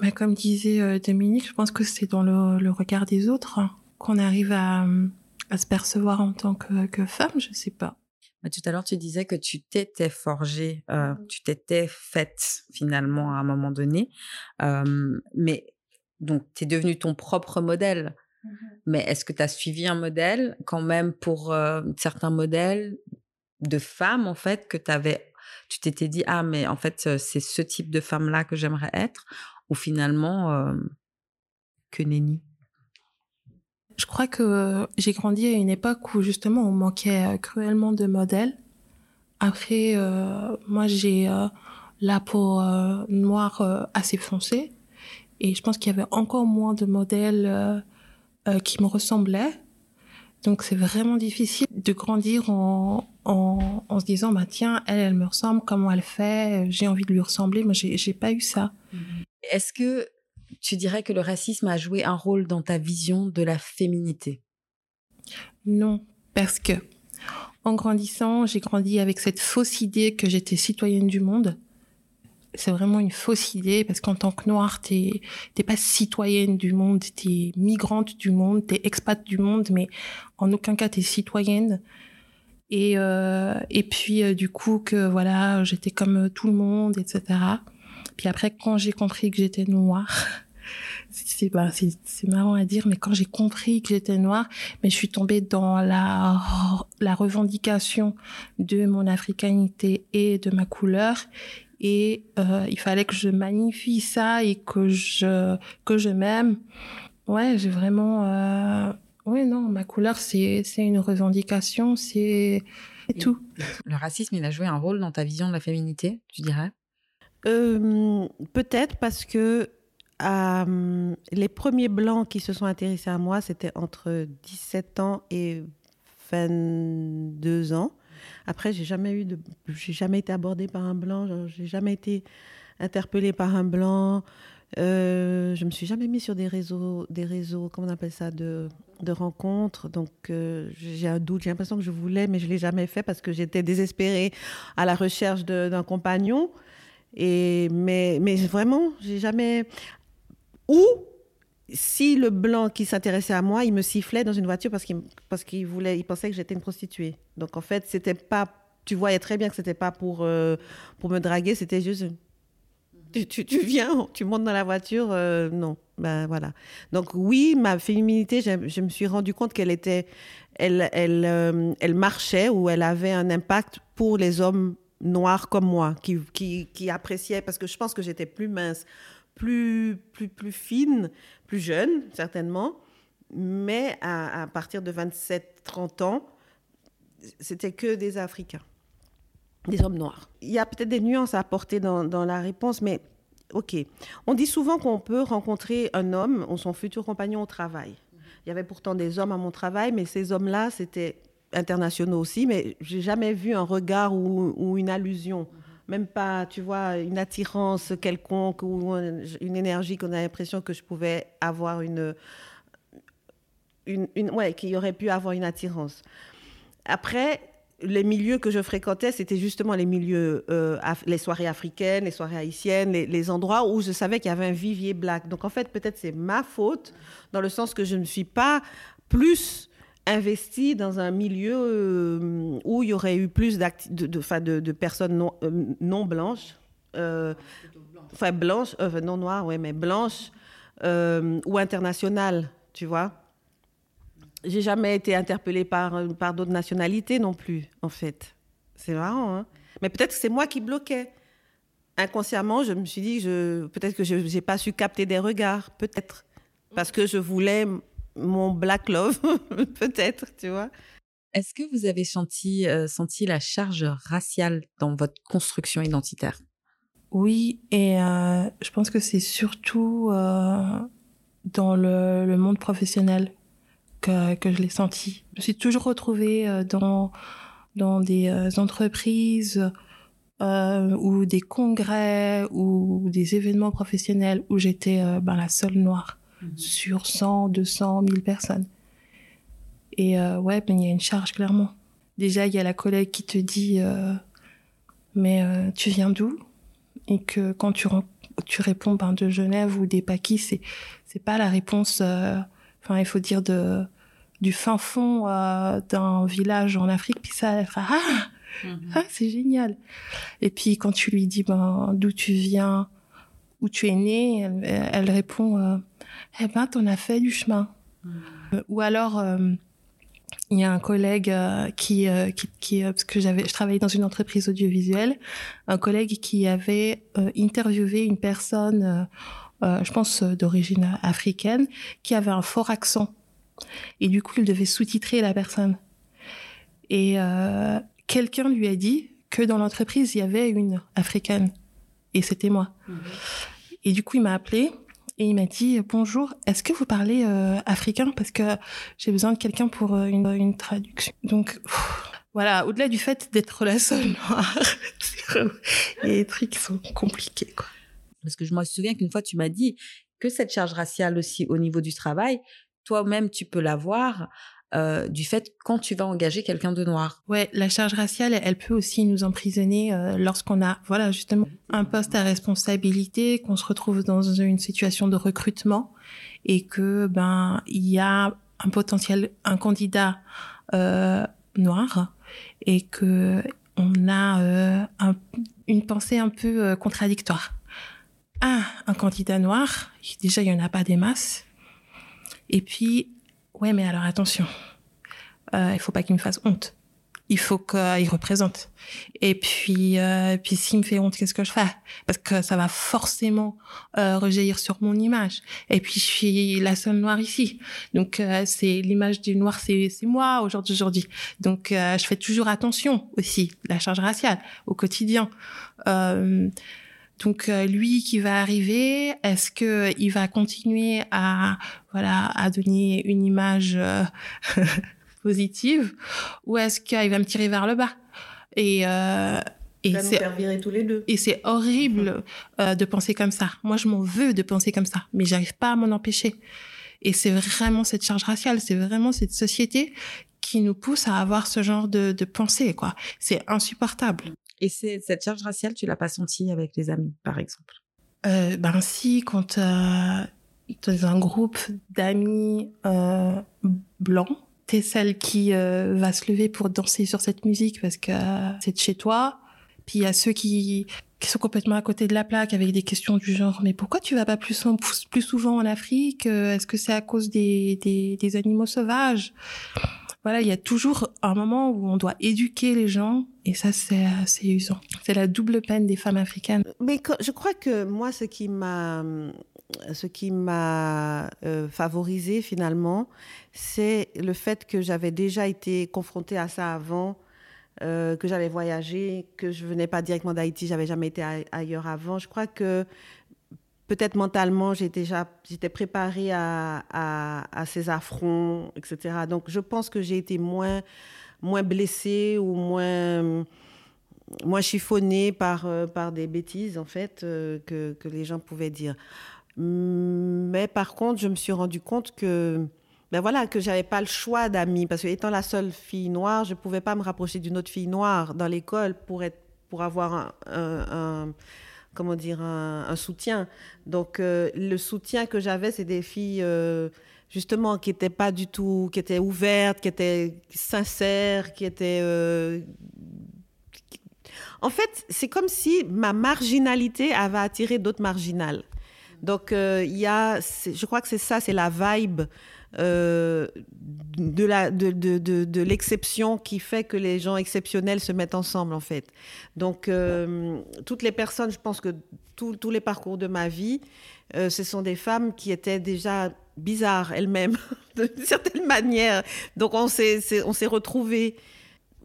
Mais comme disait euh, Dominique, je pense que c'est dans le, regard des autres qu'on arrive à, à, se percevoir en tant que, que femme, je sais pas. Tout à l'heure, tu disais que tu t'étais forgée, euh, mmh tu t'étais faite finalement à un moment donné. mais donc, tu es devenue ton propre modèle. Mmh mais est-ce que tu as suivi un modèle quand même pour certains modèles de femmes, en fait, que tu avais, tu t'étais dit, ah, mais en fait, c'est ce type de femme-là que j'aimerais être, ou finalement, que nenni? Je crois que j'ai grandi à une époque où justement on manquait cruellement de modèles. Après, euh, moi j'ai euh, la peau euh, noire assez foncée et je pense qu'il y avait encore moins de modèles qui me ressemblaient. Donc c'est vraiment difficile de grandir en, en, en, se disant bah tiens elle elle me ressemble comment elle fait? J'ai envie de lui ressembler moi j'ai pas eu ça. Est-ce que tu dirais que le racisme a joué un rôle dans ta vision de la féminité? Non, parce que en grandissant, j'ai grandi avec cette fausse idée que j'étais citoyenne du monde. C'est vraiment une fausse idée parce qu'en tant que noire, t'es pas citoyenne du monde, t'es migrante du monde, t'es expat du monde, mais en aucun cas t'es citoyenne. Et euh, et puis euh, du coup que voilà, j'étais comme tout le monde, etc. Puis après, quand j'ai compris que j'étais noire, bah, c'est marrant à dire, mais quand j'ai compris que j'étais noire, mais je suis tombée dans la la revendication de mon africanité et de ma couleur. Et euh, il fallait que je magnifie ça et que je que je m'aime. Ouais, j'ai vraiment. Euh... Ouais, non, ma couleur, c'est une revendication, c'est tout. Le racisme, il a joué un rôle dans ta vision de la féminité, tu dirais? Peut-être parce que les premiers blancs qui se sont intéressés à moi, c'était entre 17 ans et 22 ans. Après, j'ai jamais eu de, j'ai jamais été abordée par un blanc. J'ai jamais été interpellée par un blanc. Euh, je me suis jamais mis sur des réseaux, des réseaux, comment on appelle ça, de, de rencontres. Donc, euh, j'ai un doute. J'ai l'impression que je voulais, mais je l'ai jamais fait parce que j'étais désespérée à la recherche d'un compagnon. Et mais, mais vraiment, j'ai jamais. Ou si le blanc qui s'intéressait à moi, il me sifflait dans une voiture parce qu'il parce voulait, il pensait que j'étais une prostituée. Donc en fait, c'était pas, tu voyais très bien que c'était pas pour euh, pour me draguer, c'était juste tu, tu, viens, tu montes dans la voiture, euh, non, ben voilà. Donc oui, ma féminité, je, me suis rendu compte qu'elle était, elle, elle, euh, elle marchait ou elle avait un impact pour les hommes noirs comme moi, qui, qui, qui appréciaient, parce que je pense que j'étais plus mince, plus, plus, plus fine, plus jeune, certainement. Mais à, partir de 27-30 ans, c'était que des Africains, des hommes noirs. Il y a peut-être des nuances à apporter dans, dans la réponse, mais OK. On dit souvent qu'on peut rencontrer un homme ou son futur compagnon au travail. Il y avait pourtant des hommes à mon travail, mais ces hommes-là, c'était internationaux aussi, mais j'ai jamais vu un regard ou, une allusion même pas, tu vois, une attirance quelconque ou une énergie qu'on a l'impression que je pouvais avoir une, une, une ouais, qu'il aurait pu avoir une attirance. Après, les milieux que je fréquentais, c'était justement les milieux, euh, les soirées africaines, les soirées haïtiennes, les, les endroits où je savais qu'il y avait un vivier black. Donc en fait, peut-être c'est ma faute, dans le sens que je ne suis pas plus investi dans un milieu euh, où il y aurait eu plus de, de, de, personnes non, euh, non blanches, euh, enfin blanches, non noires, ouais, mais blanches ou internationales, tu vois. J'ai jamais été interpellée par, par d'autres nationalités non plus, en fait. C'est marrant, hein Mais peut-être que c'est moi qui bloquais. Inconsciemment, je me suis dit, je, peut-être que je n'ai pas su capter des regards, peut-être. Parce que je voulais mon black love, peut-être, tu vois. Est-ce que vous avez senti, euh, senti la charge raciale dans votre construction identitaire? Oui, et euh, je pense que c'est surtout euh, dans le, monde professionnel que, que je l'ai senti. Je me suis toujours retrouvée dans, dans des entreprises ou des congrès ou des événements professionnels où j'étais ben, la seule noire. Mhm. sur 100, 200, 1000 personnes. Et euh, ouais, ben, il y a une charge clairement. Déjà, il y a la collègue qui te dit euh, Mais euh, tu viens d'où? Et que quand tu, tu réponds ben, de Genève ou des Paquis, c'est, c'est pas la réponse. Enfin, il faut dire de, du fin fond d'un village en Afrique, puis ça, elle fait ah, mhm. ah c'est génial. Et puis quand tu lui dis ben d'où tu viens, où tu es né, elle, répond eh ben t'en as fait du chemin. Mhm. Ou alors il y a un collègue euh, qui, euh, qui, qui euh, parce que j'avais, je travaillais dans une entreprise audiovisuelle, un collègue qui avait interviewé une personne, je pense d'origine africaine, qui avait un fort accent. Et du coup, il devait sous-titrer la personne. Et quelqu'un lui a dit que dans l'entreprise, il y avait une africaine. Et c'était moi. Mhm. Et du coup, il m'a appelé et il m'a dit bonjour, est-ce que vous parlez euh, africain? Parce que j'ai besoin de quelqu'un pour euh, une, traduction. Donc voilà, au-delà du fait d'être la seule noire, les trucs sont compliqués quoi. Parce que je me souviens qu'une fois tu m'as dit que cette charge raciale aussi au niveau du travail, toi-même tu peux l'avoir euh, du fait quand tu vas engager quelqu'un de noir. Ouais, la charge raciale, elle peut aussi nous emprisonner euh, lorsqu'on a, voilà, justement, un poste à responsabilité, qu'on se retrouve dans une situation de recrutement et que ben il y a un potentiel, un candidat euh, noir et que on a une pensée un peu contradictoire. Ah, un candidat noir, déjà il y en a pas des masses. Et puis Ouais, mais alors attention, euh, il faut pas qu'il me fasse honte. Il faut qu'il représente. Et puis, euh, puis s'il me fait honte, qu'est-ce que je fais? Parce que ça va forcément euh, rejaillir sur mon image. Et puis, je suis la seule noire ici. Donc, euh, c'est l'image du noir, c'est moi aujourd'hui. Donc, euh, je fais toujours attention aussi, la charge raciale au quotidien. Donc euh, lui qui va arriver, est-ce que il va continuer à voilà à donner une image euh, positive ou est-ce qu'il va me tirer vers le bas? Et euh, et c'est tous les deux. Et c'est horrible euh, de penser comme ça. Moi, je m'en veux de penser comme ça, mais j'arrive pas à m'en empêcher. Et c'est vraiment cette charge raciale, c'est vraiment cette société qui nous pousse à avoir ce genre de, de pensée, quoi. C'est insupportable. Et cette charge raciale, tu l'as pas sentie avec les amis, par exemple? Euh, Ben si, quand euh, dans un groupe d'amis euh, blancs, t'es celle qui euh, va se lever pour danser sur cette musique parce que c'est de chez toi. Puis il y a ceux qui, sont complètement à côté de la plaque avec des questions du genre mais pourquoi tu vas pas plus, souvent en Afrique? Est-ce que c'est à cause des animaux sauvages? Voilà, il y a toujours un moment où on doit éduquer les gens et ça c'est assez usant. C'est la double peine des femmes africaines. Mais je crois que moi ce qui m'a ce qui m'a euh, favorisé finalement, c'est le fait que j'avais déjà été confrontée à ça avant, euh, que j'avais voyagé, que je venais pas directement d'Haïti, j'avais jamais été ailleurs avant. Je crois que peut-être mentalement, j'étais préparée à, à, ces affronts, etc. Donc, je pense que j'ai été moins, moins blessée ou moins, moins chiffonnée par, euh, par des bêtises, en fait, euh, que, que les gens pouvaient dire. Mais par contre, je me suis rendu compte que ben voilà, que j'avais pas le choix d'amis parce que étant la seule fille noire, je pouvais pas me rapprocher d'une autre fille noire dans l'école pour être pour avoir un comment dire, un, soutien. Donc, euh, le soutien que j'avais, c'est des filles, justement, qui n'étaient pas du tout, qui étaient ouvertes, qui étaient sincères, qui étaient... Euh, en fait, c'est comme si ma marginalité avait attiré d'autres marginales. Donc, il y a, je crois que c'est ça, c'est la vibe euh, de la de, de, de, l'exception qui fait que les gens exceptionnels se mettent ensemble en fait. Donc euh, toutes les personnes, je pense que tous les parcours de ma vie, euh, ce sont des femmes qui étaient déjà bizarres elles-mêmes d'une certaine manière. Donc on s'est on s'est retrouvés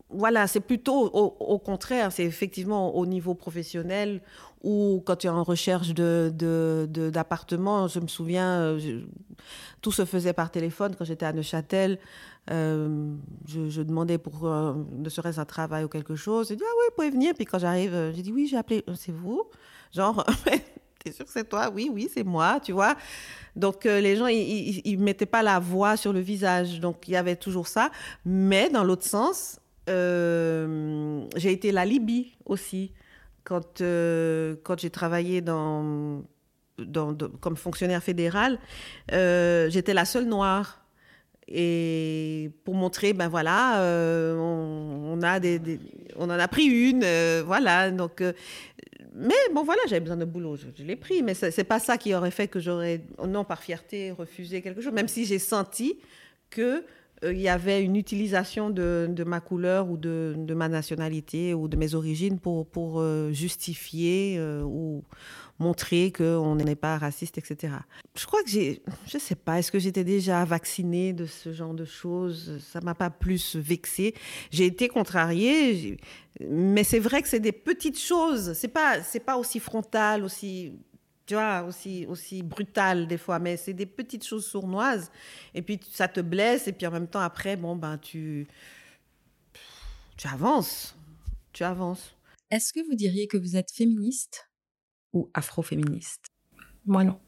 voilà, c'est plutôt au, contraire, c'est effectivement au niveau professionnel ou quand tu es en recherche d'appartement. De, de, je me souviens, euh, tout se faisait par téléphone quand j'étais à Neuchâtel. Euh, je, demandais pour euh, ne serait-ce un travail ou quelque chose. J'ai dit, ah oui, vous pouvez venir. Puis quand j'arrive, j'ai dit, oui, j'ai appelé, c'est vous? Genre, t'es sûr que c'est toi? Oui, oui, c'est moi, tu vois. Donc, les gens, ils ne mettaient pas la voix sur le visage. Donc, il y avait toujours ça. Mais dans l'autre sens, euh, j'ai été la Libye aussi. Quand, euh, quand j'ai travaillé dans, comme fonctionnaire fédéral, euh, j'étais la seule noire. et pour montrer, ben voilà, euh, on, a des, on en a pris une, euh, voilà. Donc, euh, mais bon, voilà, j'avais besoin de boulot, je, l'ai pris, mais c'est pas ça qui aurait fait que j'aurais, non, par fierté, refusé quelque chose, même si j'ai senti que il y avait une utilisation de, ma couleur ou de, ma nationalité ou de mes origines pour, pour justifier ou montrer qu'on n'est pas raciste, etc. Je crois que j'ai, je sais pas, est-ce que j'étais déjà vaccinée de ce genre de choses? Ça m'a pas plus vexée. J'ai été contrariée, mais c'est vrai que c'est des petites choses. C'est pas, c'est pas aussi frontal, aussi tu vois, aussi, aussi brutal des fois, mais c'est des petites choses sournoises. Et puis ça te blesse, et puis en même temps, après, bon, ben, tu, tu avances. Tu avances. Est-ce que vous diriez que vous êtes féministe ou afroféministe? Moi non.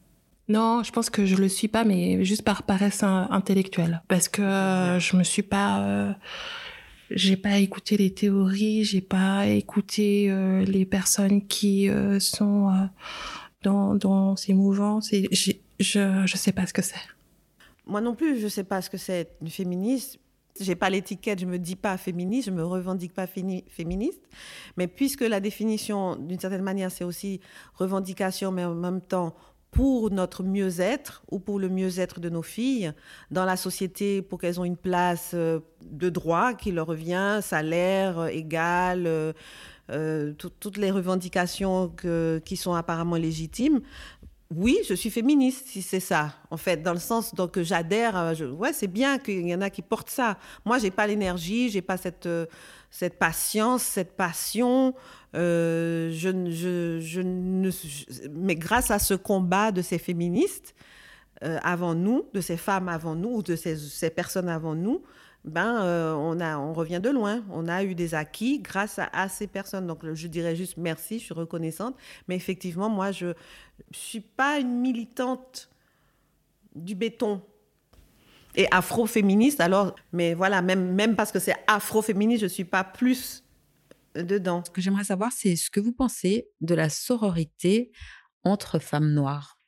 Non, je pense que je le suis pas, mais juste par paresse intellectuelle, parce que euh, je me suis pas, euh, j'ai pas écouté les théories, j'ai pas écouté euh, les personnes qui sont dans, ces mouvances, et je je sais pas ce que c'est. Moi non plus, je sais pas ce que c'est une féministe j'ai pas l'étiquette, je me dis pas féministe, je me revendique pas féministe. Mais puisque la définition, d'une certaine manière, c'est aussi revendication, mais en même temps pour notre mieux-être ou pour le mieux-être de nos filles dans la société, pour qu'elles aient une place euh, de droit qui leur revient, salaire euh, égal, euh, toutes les revendications qui sont apparemment légitimes oui, je suis féministe, si c'est ça, en fait, dans le sens donc j'adhère. Euh, ouais, c'est bien qu'il y en a qui portent ça. Moi, j'ai pas l'énergie, j'ai pas cette euh, cette patience, cette passion. Mais grâce à ce combat de ces féministes avant nous, de ces femmes avant nous, ou de ces personnes avant nous, ben, euh, on, a, on revient de loin. On a eu des acquis grâce à, ces personnes. Donc, je dirais juste merci, je suis reconnaissante. Mais effectivement, moi, je ne suis pas une militante du béton et afro-féministe. Alors, mais voilà, même, même parce que c'est afro-féministe, je ne suis pas plus dedans. Ce que j'aimerais savoir, c'est ce que vous pensez de la sororité entre femmes noires?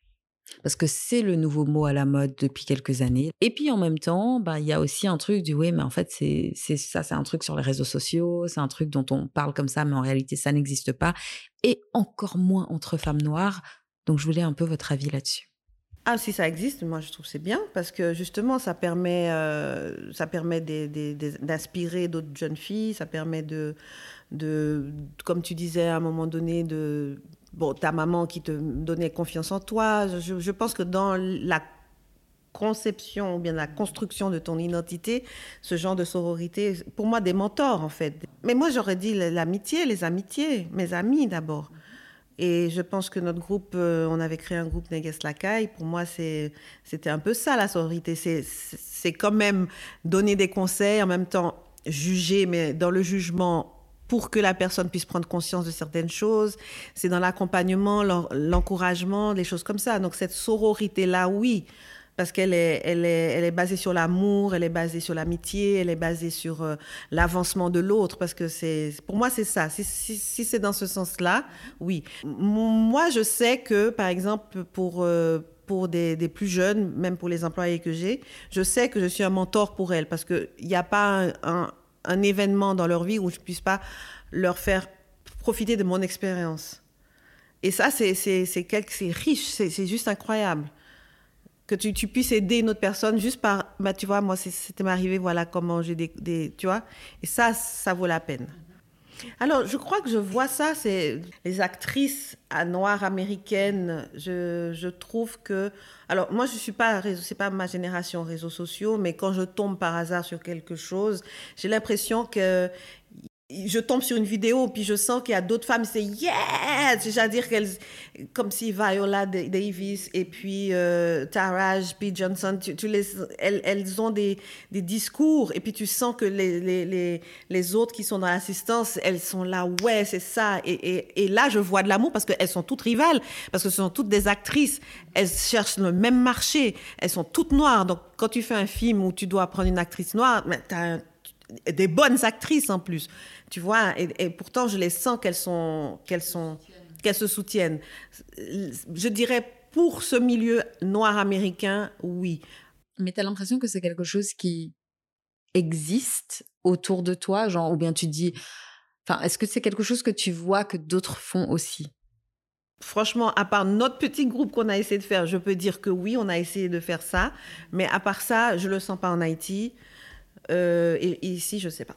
Parce que c'est le nouveau mot à la mode depuis quelques années. Et puis en même temps, bah, il y a aussi un truc du oui, mais en fait, c'est ça, c'est un truc sur les réseaux sociaux, c'est un truc dont on parle comme ça, mais en réalité, ça n'existe pas. Et encore moins entre femmes noires. Donc je voulais un peu votre avis là-dessus. Ah, si ça existe, moi je trouve c'est bien parce que justement ça permet, euh, ça permet d'inspirer d'autres jeunes filles, ça permet de, de, comme tu disais à un moment donné, de bon, ta maman qui te donnait confiance en toi. Je, pense que dans la conception ou bien la construction de ton identité, ce genre de sororité, pour moi, des mentors, en fait. Mais moi, j'aurais dit l'amitié, les amitiés, mes amis d'abord. Et je pense que notre groupe, euh, on avait créé un groupe Neges Lacaille. Pour moi, c'était un peu ça, la sororité. C'est quand même donner des conseils, en même temps juger, mais dans le jugement, pour que la personne puisse prendre conscience de certaines choses. C'est dans l'accompagnement, l'encouragement, des choses comme ça. Donc cette sororité-là, oui, parce qu'elle est, elle est, elle est basée sur l'amour, elle est basée sur l'amitié, elle est basée sur euh, l'avancement de l'autre. Parce que pour moi, c'est ça. Si, c'est dans ce sens-là, oui. Moi, je sais que, par exemple, pour euh, pour des, plus jeunes, même pour les employés que j'ai, je sais que je suis un mentor pour elles parce qu'il n'y a pas un événement dans leur vie où je ne puisse pas leur faire profiter de mon expérience. Et ça, c'est riche, c'est juste incroyable. Que tu, tu, puisses aider une autre personne juste par, bah, tu vois, moi, c'était m'arrivé, voilà comment j'ai des, des, tu vois. Et ça, ça vaut la peine. Alors, je crois que je vois ça, c'est les actrices noires américaines. Je, je, trouve que. Alors, moi, je ne suis pas. C'est pas ma génération réseaux sociaux, mais quand je tombe par hasard sur quelque chose, j'ai l'impression que je tombe sur une vidéo, puis je sens qu'il y a d'autres femmes, c'est yes! C'est-à-dire qu'elles, comme si Viola Davis et puis euh, Taraj P. Johnson, tu, les, elles, elles, ont des, des, discours, et puis tu sens que les, les, les, autres qui sont dans l'assistance, elles sont là, ouais, c'est ça. Et, et, et, là, je vois de l'amour parce qu'elles sont toutes rivales, parce que ce sont toutes des actrices, elles cherchent le même marché, elles sont toutes noires. Donc, quand tu fais un film où tu dois prendre une actrice noire, tu as des bonnes actrices en plus. Tu vois, et, pourtant, je les sens qu'elles sont, qu'elles sont, qu'elles se soutiennent. Je dirais pour ce milieu noir américain, oui. Mais tu as l'impression que c'est quelque chose qui existe autour de toi, genre, ou bien tu dis, enfin, est-ce que c'est quelque chose que tu vois que d'autres font aussi? Franchement, à part notre petit groupe qu'on a essayé de faire, je peux dire que oui, on a essayé de faire ça. Mais à part ça, je le sens pas en Haïti. Euh, et, ici, je sais pas.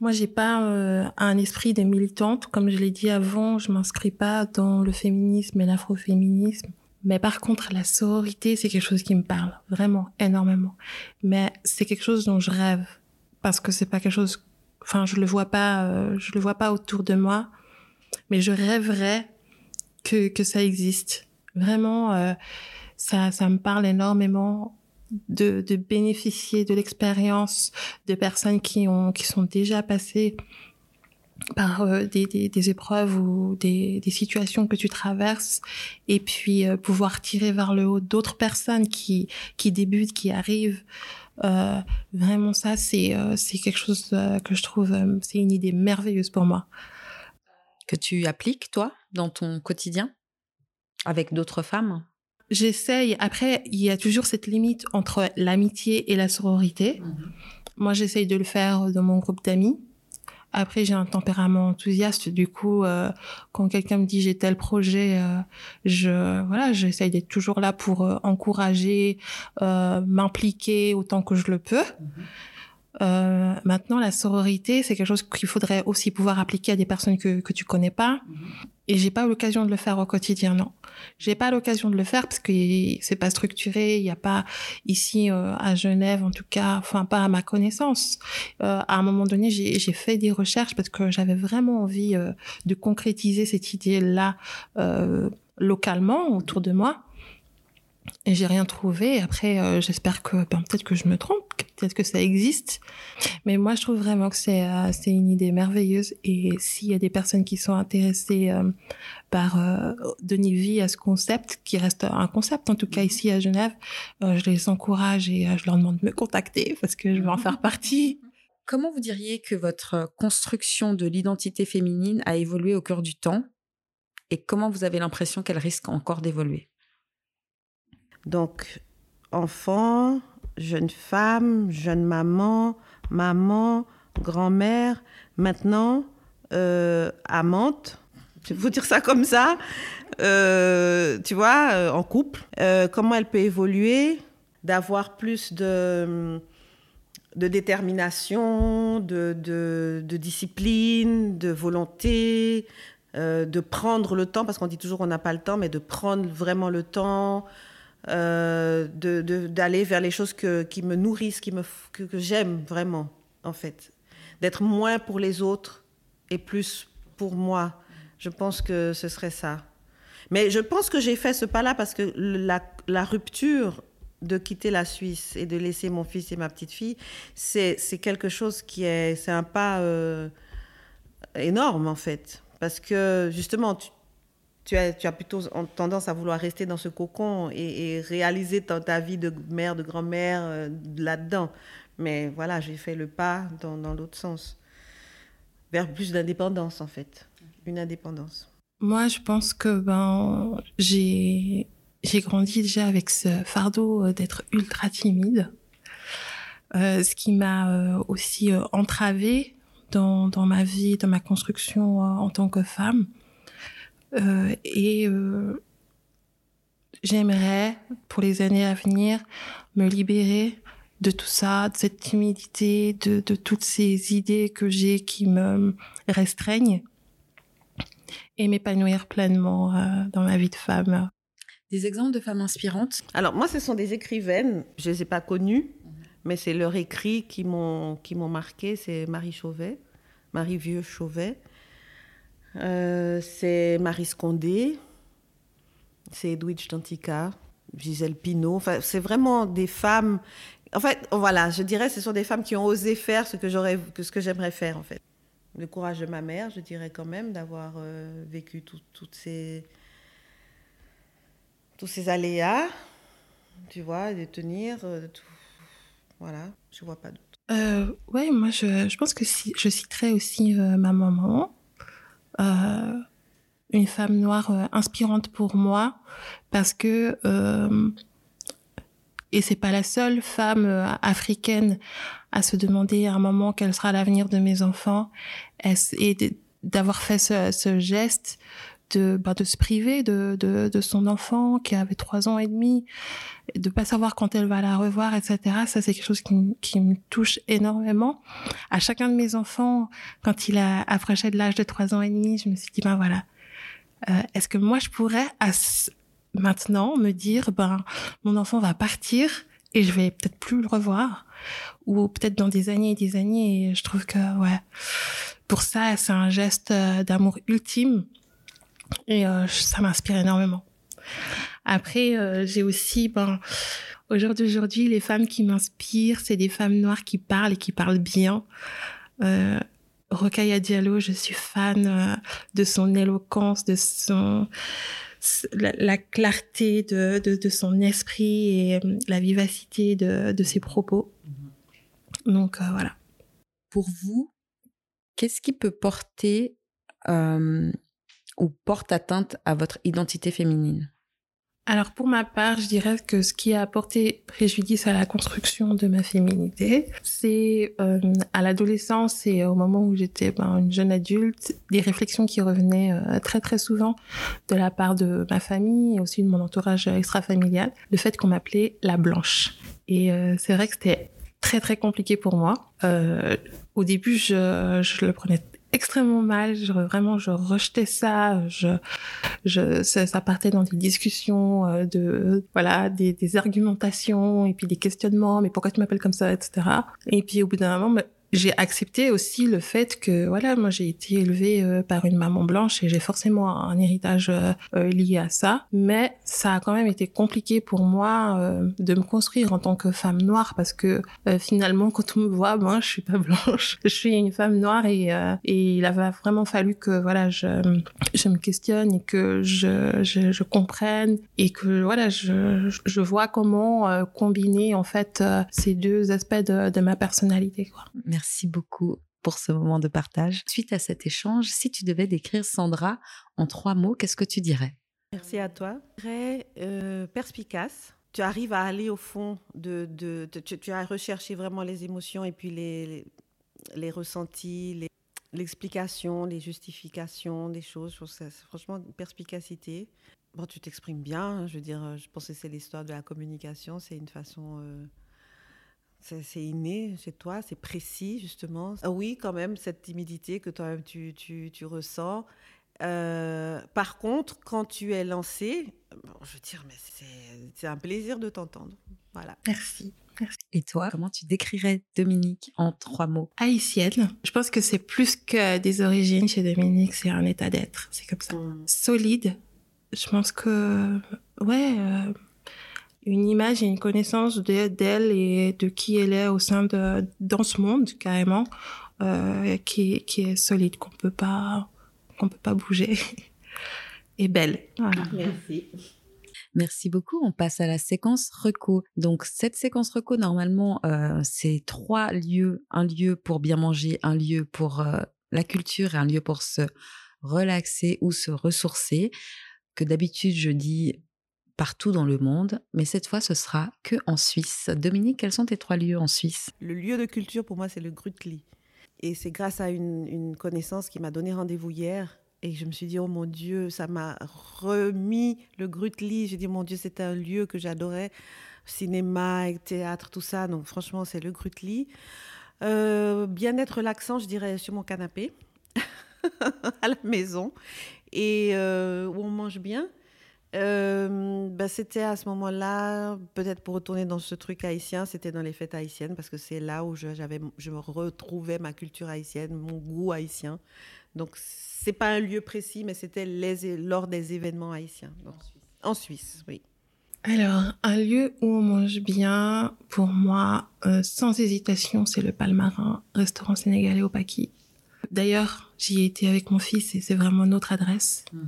Moi, j'ai pas euh, un esprit de militante. Comme je l'ai dit avant, je m'inscris pas dans le féminisme et l'afroféminisme. Mais par contre, la sororité, c'est quelque chose qui me parle vraiment énormément. Mais c'est quelque chose dont je rêve parce que c'est pas quelque chose. Enfin, je le vois pas, euh, je le vois pas autour de moi. Mais je rêverais que que ça existe. Vraiment, ça ça me parle énormément de, bénéficier de l'expérience de personnes qui ont qui sont déjà passées par euh, des, des, épreuves ou des, des, situations que tu traverses et puis euh, pouvoir tirer vers le haut d'autres personnes qui qui débutent qui arrivent. Euh, vraiment ça c'est c'est quelque chose que je trouve c'est une idée merveilleuse pour moi. Que tu appliques toi dans ton quotidien avec d'autres femmes? J'essaye après il y a toujours cette limite entre l'amitié et la sororité mmh. moi j'essaye de le faire dans mon groupe d'amis après, j'ai un tempérament enthousiaste. Du coup, euh, quand quelqu'un me dit j'ai tel projet, euh, je voilà, j'essaye d'être toujours là pour euh, encourager, euh, m'impliquer autant que je le peux. Mm-hmm. Euh, maintenant, la sororité, c'est quelque chose qu'il faudrait aussi pouvoir appliquer à des personnes que, que tu connais pas. Mm -hmm. Et j'ai pas l'occasion de le faire au quotidien, non. J'ai pas l'occasion de le faire parce que c'est pas structuré. Il y a pas ici euh, à Genève, en tout cas, enfin pas à ma connaissance. Euh, à un moment donné, j'ai fait des recherches parce que j'avais vraiment envie euh, de concrétiser cette idée-là euh, localement autour de moi. Et j'ai rien trouvé. Après, euh, j'espère que ben, peut-être que je me trompe, peut-être que ça existe. Mais moi, je trouve vraiment que c'est euh, c'est une idée merveilleuse. Et s'il y a des personnes qui sont intéressées euh, par donner vie à ce concept, qui reste un concept, en tout cas ici à Genève, je les encourage et je leur demande de me contacter parce que je veux en faire partie. Comment vous diriez que votre construction de l'identité féminine a évolué au cours du temps? Et comment vous avez l'impression qu'elle risque encore d'évoluer? Donc, enfant, jeune femme, jeune maman, maman, grand-mère, maintenant, euh, amante, il faut dire ça comme ça, euh, tu vois, euh, en couple. Comment elle peut évoluer, d'avoir plus de, de détermination, de, de, de, discipline, de volonté, de prendre le temps, parce qu'on dit toujours qu'on n'a pas le temps, mais de prendre vraiment le temps, euh, d'aller vers les choses que, qui me nourrissent, qui me, que, que j'aime vraiment, en fait. D'être moins pour les autres et plus pour moi. Je pense que ce serait ça. Mais je pense que j'ai fait ce pas-là parce que la, la, rupture de quitter la Suisse et de laisser mon fils et ma petite fille, c'est quelque chose qui est, c'est un pas euh, énorme en fait. Parce que justement, tu, tu as, tu as plutôt tendance à vouloir rester dans ce cocon et, et réaliser ta, ta, vie de mère, de grand-mère euh, là-dedans. Mais voilà, j'ai fait le pas dans, dans l'autre sens, vers plus d'indépendance en fait, une indépendance. Moi, je pense que ben, j'ai grandi déjà avec ce fardeau euh, d'être ultra timide, euh, ce qui m'a euh, aussi euh, entravé dans, dans ma vie, dans ma construction euh, en tant que femme. Euh, et euh, j'aimerais, pour les années à venir, me libérer de tout ça, de cette timidité, de, de toutes ces idées que j'ai qui me restreignent et m'épanouir pleinement euh, dans ma vie de femme. Des exemples de femmes inspirantes? Alors moi, ce sont des écrivaines, je ne les ai pas connues, mais c'est leurs écrits qui m'ont marqué. C'est Marie Chauvet, Marie Vieux Chauvet. Euh, c'est Marie Scondé, c'est Edwidge Dantica, Gisèle Pinault. Enfin, c'est vraiment des femmes. En fait, voilà, je dirais, ce sont des femmes qui ont osé faire ce que j'aurais, ce que j'aimerais faire, en fait. Le courage de ma mère, je dirais quand même, d'avoir euh, vécu tout, toutes ces, tous ces aléas, tu vois, de tenir, euh, voilà, je vois pas d'autre. Euh, ouais, moi, je, pense que si, je citerai aussi ma maman une femme noire euh, inspirante pour moi parce que euh, Et c'est pas la seule femme euh, africaine à se demander à un moment quel sera l'avenir de mes enfants. Et d'avoir fait ce, geste de, bah, de se priver de, de, de, son enfant qui avait trois ans et demi, de pas savoir quand elle va la revoir, etc. Ça, c'est quelque chose qui, qui, me touche énormément. À chacun de mes enfants, quand il a approché de l'âge de trois ans et demi, je me suis dit, ben voilà, euh, est-ce que moi, je pourrais à maintenant me dire, ben, mon enfant va partir et je vais peut-être plus le revoir? Ou peut-être dans des années et des années et je trouve que ouais pour ça c'est un geste euh, d'amour ultime et euh, ça m'inspire énormément. Après, euh, j'ai aussi, ben, aujourd'hui, aujourd'hui, les femmes qui m'inspirent, c'est des femmes noires qui parlent et qui parlent bien. Euh, Rokhaya Diallo, je suis fan euh, de son éloquence, de son la, la clarté de, de, de, son esprit et euh, la vivacité de, de ses propos. Mm-hmm. Donc voilà. Pour vous, qu'est-ce qui peut porter ou porte atteinte à votre identité féminine? Alors pour ma part, je dirais que ce qui a apporté préjudice à la construction de ma féminité, c'est euh, à l'adolescence et au moment où j'étais ben, une jeune adulte, des réflexions qui revenaient euh, très très souvent de la part de ma famille et aussi de mon entourage extra-familial, le fait qu'on m'appelait la blanche. Et euh, c'est vrai que c'était très très compliqué pour moi. Au début, je le prenais extrêmement mal. Je, vraiment, je rejetais ça. Je, je, ça, ça partait dans des discussions euh, de, voilà, des, des, argumentations et puis des questionnements. Mais pourquoi tu m'appelles comme ça, etc. Et puis au bout d'un moment, j'ai accepté aussi le fait que voilà moi j'ai été élevée euh, par une maman blanche et j'ai forcément un héritage euh, euh, lié à ça. Mais ça a quand même été compliqué pour moi de me construire en tant que femme noire parce que finalement quand on me voit moi je suis pas blanche. Je suis une femme noire et il avait vraiment fallu que voilà je me questionne et que je comprenne et que voilà je vois comment combiner en fait ces deux aspects de, ma personnalité quoi beaucoup pour ce moment de partage. Suite à cet échange, si tu devais décrire Sandra en trois mots, qu'est-ce que tu dirais? Merci à toi. Très euh, perspicace. Tu arrives à aller au fond de, tu, as recherché vraiment les émotions et puis les, les, les ressentis, l'explication, les, justifications des choses. Franchement, perspicacité. Bon, tu t'exprimes bien. Hein, je veux dire, je pense que c'est l'histoire de la communication. C'est une façon euh, c'est inné chez toi, c'est précis justement. Ah oui, quand même, cette timidité que toi-même tu, tu, tu, ressens. Euh, par contre, quand tu es lancé, bon, je veux dire, mais c'est un plaisir de t'entendre. Voilà. Merci. Merci. Et toi, comment tu décrirais Dominique en trois mots? Haïtienne. Je pense que c'est plus que des origines chez Dominique, c'est un état d'être. C'est comme ça. Mmh. Solide. Je pense que, ouais. Euh, une image et une connaissance d'elle et de qui elle est au sein de dans ce monde carrément euh, qui, qui est solide qu'on peut pas qu'on peut pas bouger et belle voilà. merci Merci beaucoup. On passe à la séquence reco. Donc cette séquence reco, normalement, euh, c'est trois lieux. Un lieu pour bien manger, un lieu pour euh, la culture et un lieu pour se relaxer ou se ressourcer. Que d'habitude, je dis partout dans le monde, mais cette fois ce sera que en Suisse. Dominique, quels sont tes trois lieux en Suisse? Le lieu de culture pour moi c'est le Grutli. Et c'est grâce à une, connaissance qui m'a donné rendez-vous hier et je me suis dit, oh mon Dieu, ça m'a remis le Grutli. J'ai dit, mon Dieu, c'était un lieu que j'adorais. Cinéma, théâtre, tout ça. Donc franchement, c'est le Grutli. Euh, bien-être relaxant, je dirais, sur mon canapé, à la maison, et euh, où on mange bien. Euh, bah, c'était à ce moment-là, peut-être pour retourner dans ce truc haïtien, c'était dans les fêtes haïtiennes parce que c'est là où je, j'avais, je me retrouvais ma culture haïtienne, mon goût haïtien. Donc c'est pas un lieu précis, mais c'était les, lors des événements haïtiens. Donc, en, Suisse. en Suisse, oui. Alors, un lieu où on mange bien, pour moi, euh, sans hésitation, c'est le Palmarin, restaurant sénégalais au Paki. D'ailleurs, j'y ai été avec mon fils et c'est vraiment notre adresse. Mmh.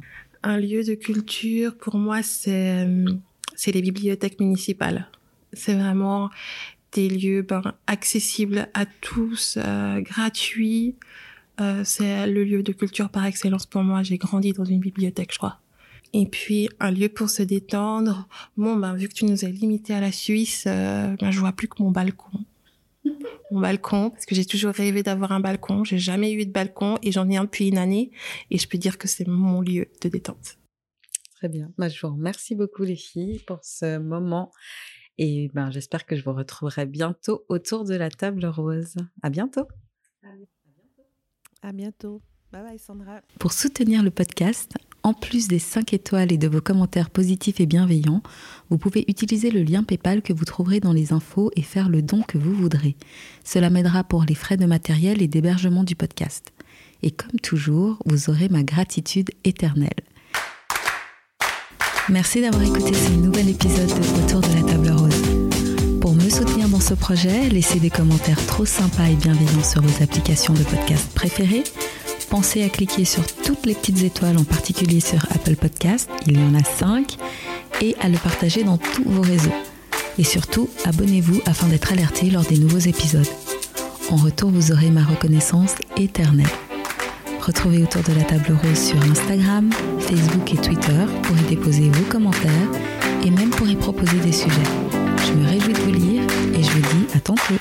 Un lieu de culture, pour moi, c'est euh, c'est les bibliothèques municipales. C'est vraiment des lieux ben, accessibles à tous, euh, gratuits. Euh, c'est le lieu de culture par excellence pour moi. J'ai grandi dans une bibliothèque, je crois. Et puis un lieu pour se détendre. Bon, ben vu que tu nous as limité à la Suisse, euh, ben, je vois plus que mon balcon. Mon balcon, parce que j'ai toujours rêvé d'avoir un balcon. J'ai jamais eu de balcon et j'en ai un depuis une année. Et je peux dire que c'est mon lieu de détente. Très bien. Bah, je vous remercie beaucoup les filles pour ce moment. Et ben, j'espère que je vous retrouverai bientôt autour de la table rose. À bientôt. À bientôt. Bye bye Sandra. Pour soutenir le podcast, en plus des 5 étoiles et de vos commentaires positifs et bienveillants, vous pouvez utiliser le lien PayPal que vous trouverez dans les infos et faire le don que vous voudrez. Cela m'aidera pour les frais de matériel et d'hébergement du podcast. Et comme toujours, vous aurez ma gratitude éternelle. Merci d'avoir écouté ce nouvel épisode de Autour de la table rose. Pour me soutenir dans ce projet, laissez des commentaires trop sympas et bienveillants sur vos applications de podcast préférées pensez à cliquer sur toutes les petites étoiles, en particulier sur Apple Podcast, il y en a 5, et à le partager dans tous vos réseaux. Et surtout, abonnez-vous afin d'être alerté lors des nouveaux épisodes. En retour, vous aurez ma reconnaissance éternelle. Retrouvez autour de la table rose sur Instagram, Facebook et Twitter pour y déposer vos commentaires et même pour y proposer des sujets. Je me réjouis de vous lire et je vous dis à tantôt.